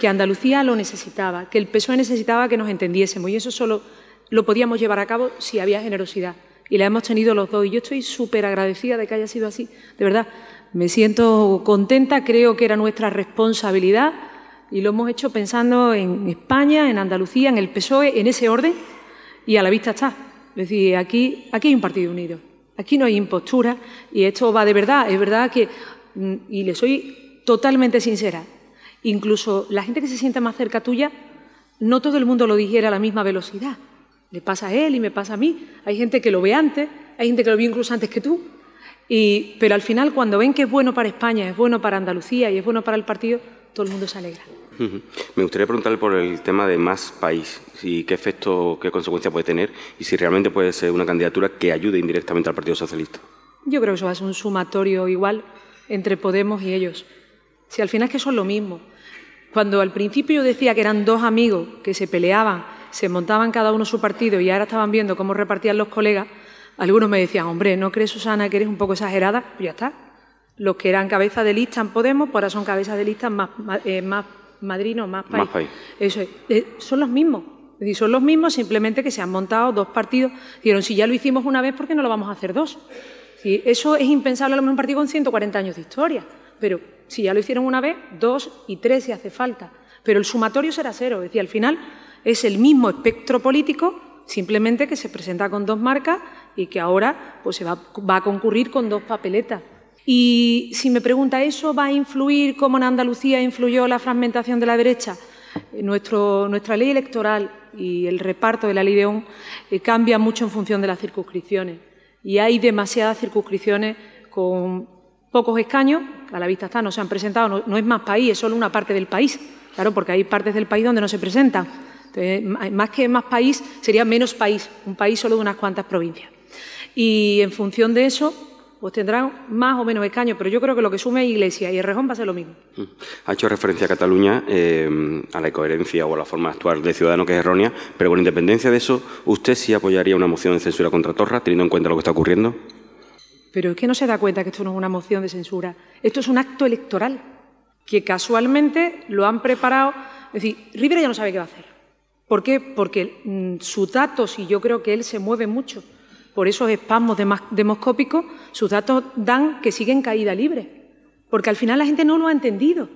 que Andalucía lo necesitaba, que el PSOE necesitaba que nos entendiésemos y eso solo lo podíamos llevar a cabo si había generosidad. Y la hemos tenido los dos. Y yo estoy súper agradecida de que haya sido así. De verdad, me siento contenta, creo que era nuestra responsabilidad y lo hemos hecho pensando en España, en Andalucía, en el PSOE, en ese orden y a la vista está. Es decir, aquí, aquí hay un partido unido, aquí no hay impostura y esto va de verdad. Es verdad que, mm, y le soy totalmente sincera, incluso la gente que se siente más cerca tuya, no todo el mundo lo dijera a la misma velocidad. Le pasa a él y me pasa a mí. Hay gente que lo ve antes, hay gente que lo vio incluso antes que tú. Y, pero al final, cuando ven que es bueno para España, es bueno para Andalucía y es bueno para el partido, todo el mundo se alegra. Me gustaría preguntarle por el tema de más país y qué efecto, qué consecuencia puede tener y si realmente puede ser una candidatura que ayude indirectamente al Partido Socialista. Yo creo que eso va a ser un sumatorio igual entre Podemos y ellos. Si al final es que son lo mismo. Cuando al principio yo decía que eran dos amigos que se peleaban se montaban cada uno su partido y ahora estaban viendo cómo repartían los colegas, algunos me decían, hombre, ¿no crees, Susana, que eres un poco exagerada? Pues ya está. Los que eran cabeza de lista en Podemos, pues ahora son cabezas de lista más, eh, más madrinos, más país. Más país. Eso es. Eh, son los mismos. Es decir, son los mismos, simplemente que se han montado dos partidos. Dijeron, si ya lo hicimos una vez, ¿por qué no lo vamos a hacer dos? eso es impensable a lo mejor un partido con 140 años de historia. Pero si ya lo hicieron una vez, dos y tres si hace falta. Pero el sumatorio será cero. Es decir, al final es el mismo espectro político, simplemente que se presenta con dos marcas y que ahora pues, se va, a concurrir con dos papeletas. Y si me pregunta, ¿eso va a influir cómo en Andalucía influyó la fragmentación de la derecha? Eh, nuestra ley electoral y el reparto de la ley de eh, cambia mucho en función de las circunscripciones. Y hay demasiadas circunscripciones con pocos escaños, a la vista está, no se han presentado, no, no es más país, es solo una parte del país, claro, porque hay partes del país donde no se presentan más que más país, sería menos país, un país solo de unas cuantas provincias. Y en función de eso, pues tendrán más o menos escaños, pero yo creo que lo que sume es Iglesia y el Rejón va a ser lo mismo. Mm. Ha hecho referencia a Cataluña, eh, a la incoherencia o a la forma de actuar de Ciudadano que es errónea, pero con independencia de eso, ¿usted sí apoyaría una moción de censura contra Torra, teniendo en cuenta lo que está ocurriendo? Pero es que no se da cuenta que esto no es una moción de censura, esto es un acto electoral, que casualmente lo han preparado. Es decir, Rivera ya no sabe qué va a hacer. ¿Por qué? Porque mm, sus datos, y yo creo que él se mueve mucho por esos espasmos demoscópicos, sus datos dan que siguen caída libre. Porque al final la gente no lo ha entendido.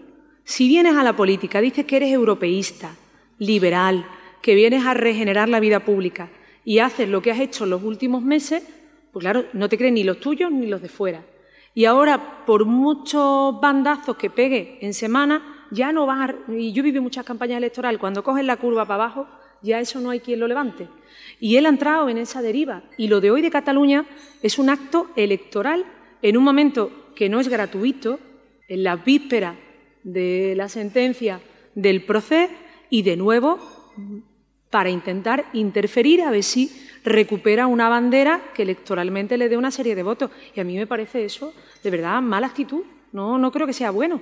Si vienes a la política, dices que eres europeísta, liberal, que vienes a regenerar la vida pública y haces lo que has hecho en los últimos meses, pues claro, no te creen ni los tuyos ni los de fuera. Y ahora, por muchos bandazos que pegue en semana, ya no vas a... Y yo viví muchas campañas electorales, cuando coges la curva para abajo, ya eso no hay quien lo levante. Y él ha entrado en esa deriva. Y lo de hoy de Cataluña es un acto electoral en un momento que no es gratuito, en la víspera de la sentencia del proceso y de nuevo para intentar interferir a ver si recupera una bandera que electoralmente le dé una serie de votos. Y a mí me parece eso, de verdad, mala actitud. No, no creo que sea bueno.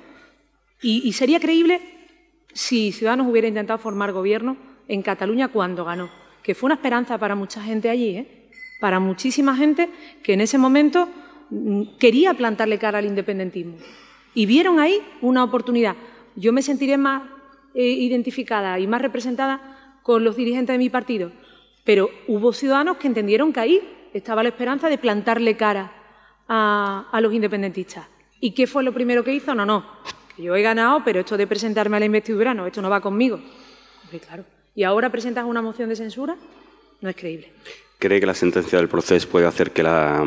Y, sería creíble si Ciudadanos hubiera intentado formar gobierno en Cataluña cuando ganó, que fue una esperanza para mucha gente allí, ¿eh? para muchísima gente que en ese momento mm, quería plantarle cara al independentismo. Y vieron ahí una oportunidad. Yo me sentiré más eh, identificada y más representada con los dirigentes de mi partido, pero hubo ciudadanos que entendieron que ahí estaba la esperanza de plantarle cara a, a los independentistas. ¿Y qué fue lo primero que hizo? No, no, yo he ganado, pero esto de presentarme a la investidura, no, esto no va conmigo. claro. ¿Y ahora presentas una moción de censura? No es creíble. ¿Cree que la sentencia del proceso puede hacer que la,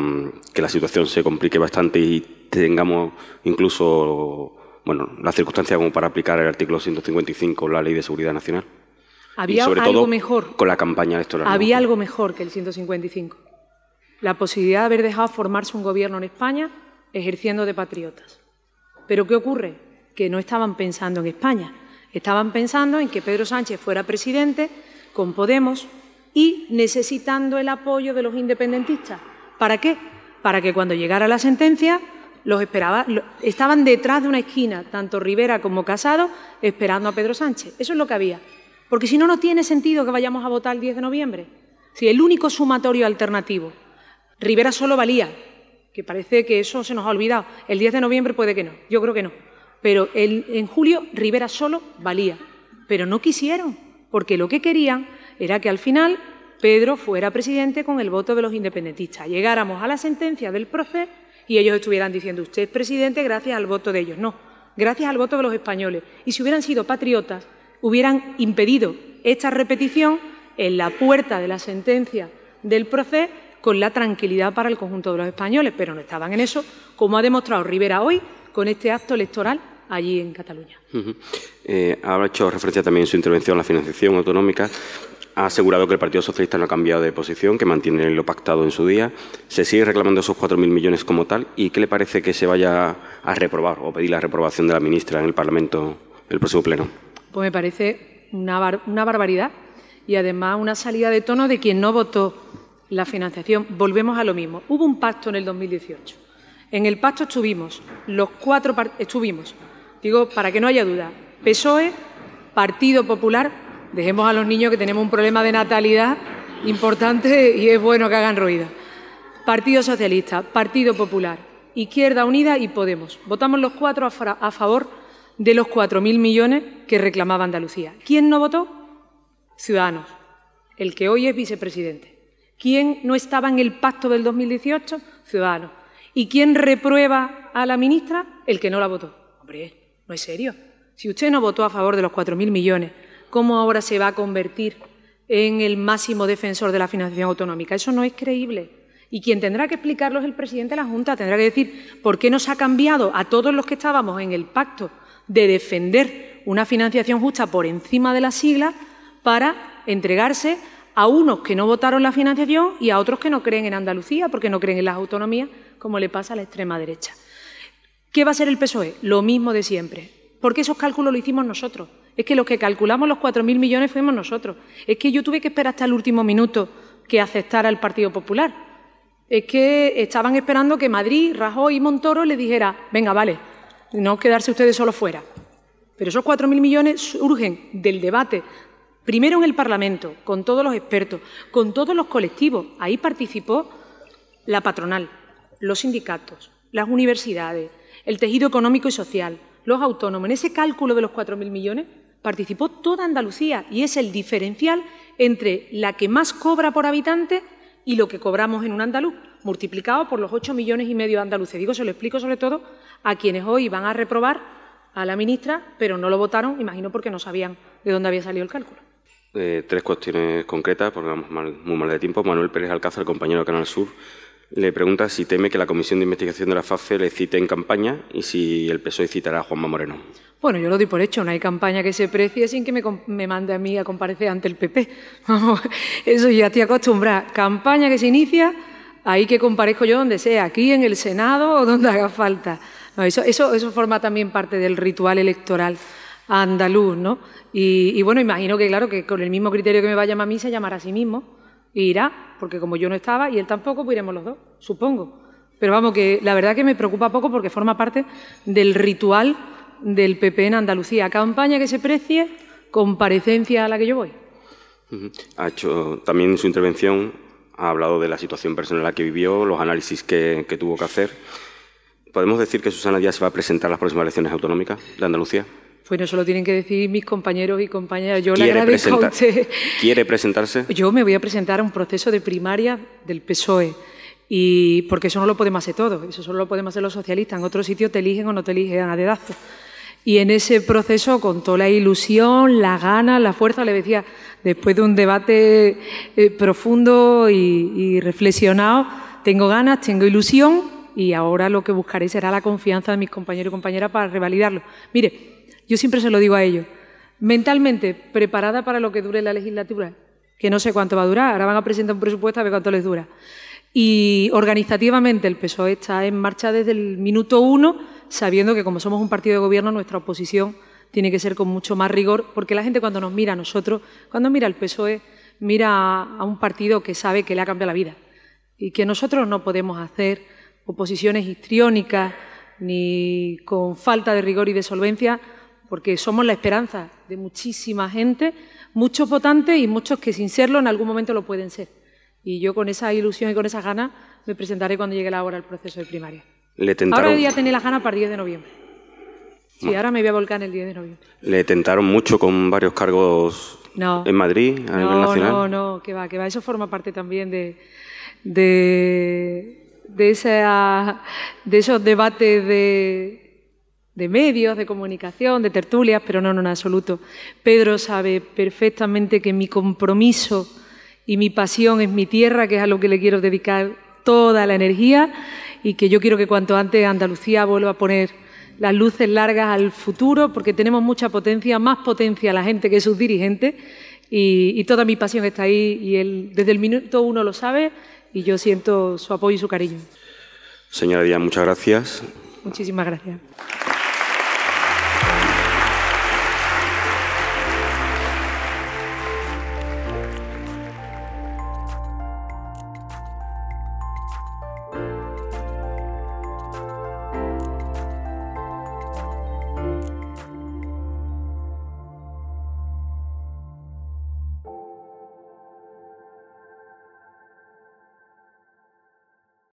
que la situación se complique bastante y tengamos incluso bueno, las circunstancias como para aplicar el artículo 155, la Ley de Seguridad Nacional? Había sobre algo mejor. Con la campaña electoral. Había algo mejor que el 155. La posibilidad de haber dejado formarse un gobierno en España ejerciendo de patriotas. ¿Pero qué ocurre? Que no estaban pensando en España, estaban pensando en que Pedro Sánchez fuera presidente con Podemos y necesitando el apoyo de los independentistas. ¿Para qué? Para que cuando llegara la sentencia los esperaba, estaban detrás de una esquina, tanto Rivera como Casado, esperando a Pedro Sánchez. Eso es lo que había. Porque si no, no tiene sentido que vayamos a votar el 10 de noviembre. Si el único sumatorio alternativo, Rivera solo valía, que parece que eso se nos ha olvidado. El 10 de noviembre puede que no, yo creo que no. Pero en julio Rivera solo valía. Pero no quisieron, porque lo que querían era que al final Pedro fuera presidente con el voto de los independentistas. Llegáramos a la sentencia del proceso y ellos estuvieran diciendo usted es presidente gracias al voto de ellos. No, gracias al voto de los españoles. Y si hubieran sido patriotas, hubieran impedido esta repetición en la puerta de la sentencia del proceso con la tranquilidad para el conjunto de los españoles, pero no estaban en eso, como ha demostrado Rivera hoy con este acto electoral allí en Cataluña. Eh, ha hecho referencia también en su intervención a la financiación autonómica ha asegurado que el Partido Socialista no ha cambiado de posición, que mantiene lo pactado en su día. Se sigue reclamando esos 4.000 millones como tal. ¿Y qué le parece que se vaya a reprobar o pedir la reprobación de la ministra en el Parlamento el próximo pleno? Pues me parece una, una barbaridad y además una salida de tono de quien no votó la financiación. Volvemos a lo mismo. Hubo un pacto en el 2018. En el pacto estuvimos los cuatro estuvimos, digo para que no haya duda, PSOE, Partido Popular, Dejemos a los niños que tenemos un problema de natalidad importante y es bueno que hagan ruido. Partido Socialista, Partido Popular, Izquierda Unida y Podemos. Votamos los cuatro a, favor de los 4.000 millones que reclamaba Andalucía. ¿Quién no votó? Ciudadanos, el que hoy es vicepresidente. ¿Quién no estaba en el pacto del 2018? Ciudadanos. ¿Y quién reprueba a la ministra? El que no la votó. Hombre, no es serio. Si usted no votó a favor de los 4.000 millones cómo ahora se va a convertir en el máximo defensor de la financiación autonómica. Eso no es creíble. Y quien tendrá que explicarlo es el presidente de la Junta. Tendrá que decir por qué nos ha cambiado a todos los que estábamos en el pacto de defender una financiación justa por encima de las siglas para entregarse a unos que no votaron la financiación y a otros que no creen en Andalucía porque no creen en las autonomías, como le pasa a la extrema derecha. ¿Qué va a ser el PSOE? Lo mismo de siempre. Porque esos cálculos lo hicimos nosotros. Es que los que calculamos los 4.000 millones fuimos nosotros. Es que yo tuve que esperar hasta el último minuto que aceptara el Partido Popular. Es que estaban esperando que Madrid, Rajoy y Montoro le dijera, venga, vale, no quedarse ustedes solo fuera. Pero esos 4.000 millones surgen del debate, primero en el Parlamento, con todos los expertos, con todos los colectivos. Ahí participó la patronal, los sindicatos, las universidades, el tejido económico y social, los autónomos. En ese cálculo de los 4.000 millones participó toda Andalucía y es el diferencial entre la que más cobra por habitante y lo que cobramos en un andaluz, multiplicado por los 8 millones y medio de andaluces. Digo, se lo explico sobre todo a quienes hoy van a reprobar a la ministra, pero no lo votaron, imagino porque no sabían de dónde había salido el cálculo. Eh, tres cuestiones concretas, porque vamos muy mal de tiempo. Manuel Pérez Alcázar, compañero de Canal Sur, le pregunta si teme que la Comisión de Investigación de la FAFE le cite en campaña y si el PSOE citará a Juanma Moreno. Bueno, yo lo doy por hecho, no hay campaña que se precie sin que me, mande a mí a comparecer ante el PP. eso ya estoy acostumbrada. Campaña que se inicia, ahí que comparezco yo donde sea, aquí en el Senado o donde haga falta. eso, eso, eso forma también parte del ritual electoral andaluz, ¿no? Y, y, bueno, imagino que, claro, que con el mismo criterio que me va a llamar a mí, se llamará a sí mismo irá, porque como yo no estaba y él tampoco, pues iremos los dos, supongo. Pero vamos, que la verdad que me preocupa poco porque forma parte del ritual del PP en Andalucía. Campaña que se precie, comparecencia a la que yo voy. Ha hecho también en su intervención, ha hablado de la situación personal que vivió, los análisis que, que tuvo que hacer. ¿Podemos decir que Susana Díaz se va a presentar a las próximas elecciones autonómicas de Andalucía? Pues eso lo tienen que decir mis compañeros y compañeras. Yo le agradezco a usted. ¿Quiere presentarse? Yo me voy a presentar a un proceso de primaria del PSOE. Y porque eso no lo podemos hacer todos, eso solo lo podemos hacer los socialistas. En otros sitios te eligen o no te eligen a dedazo. Y en ese proceso, con toda la ilusión, la gana, la fuerza, le decía, después de un debate eh, profundo y, y reflexionado, tengo ganas, tengo ilusión y ahora lo que buscaré será la confianza de mis compañeros y compañeras para revalidarlo. Mire, yo siempre se lo digo a ellos. Mentalmente preparada para lo que dure la legislatura, que no sé cuánto va a durar, ahora van a presentar un presupuesto a ver cuánto les dura. Y organizativamente el PSOE está en marcha desde el minuto uno, sabiendo que como somos un partido de gobierno, nuestra oposición tiene que ser con mucho más rigor, porque la gente cuando nos mira a nosotros, cuando mira al PSOE, mira a un partido que sabe que le ha cambiado la vida y que nosotros no podemos hacer oposiciones histriónicas ni con falta de rigor y de solvencia, porque somos la esperanza de muchísima gente, muchos votantes y muchos que sin serlo en algún momento lo pueden ser. Y yo con esa ilusión y con esas ganas me presentaré cuando llegue la hora del proceso de primaria. Le tentaron, Ahora ya tenéis las ganas para el 10 de noviembre. Sí, ahora me voy a volcar el 10 de noviembre. le tentaron mucho con varios cargos No. en Madrid, a nivel No, nacional. no, no, que va, que va. Eso forma parte también de, de, de, esa- de esos debates de, de medios, de comunicación, de tertulias, pero no, no, en absoluto. Pedro sabe perfectamente que mi compromiso y mi pasión es mi tierra, que es a lo que le quiero dedicar toda la energía y que yo quiero que cuanto antes Andalucía vuelva a poner las luces largas al futuro, porque tenemos mucha potencia, más potencia la gente que sus dirigentes, y, y toda mi pasión está ahí, y él desde el minuto uno lo sabe, y yo siento su apoyo y su cariño. Señora Díaz, muchas gracias. Muchísimas gracias.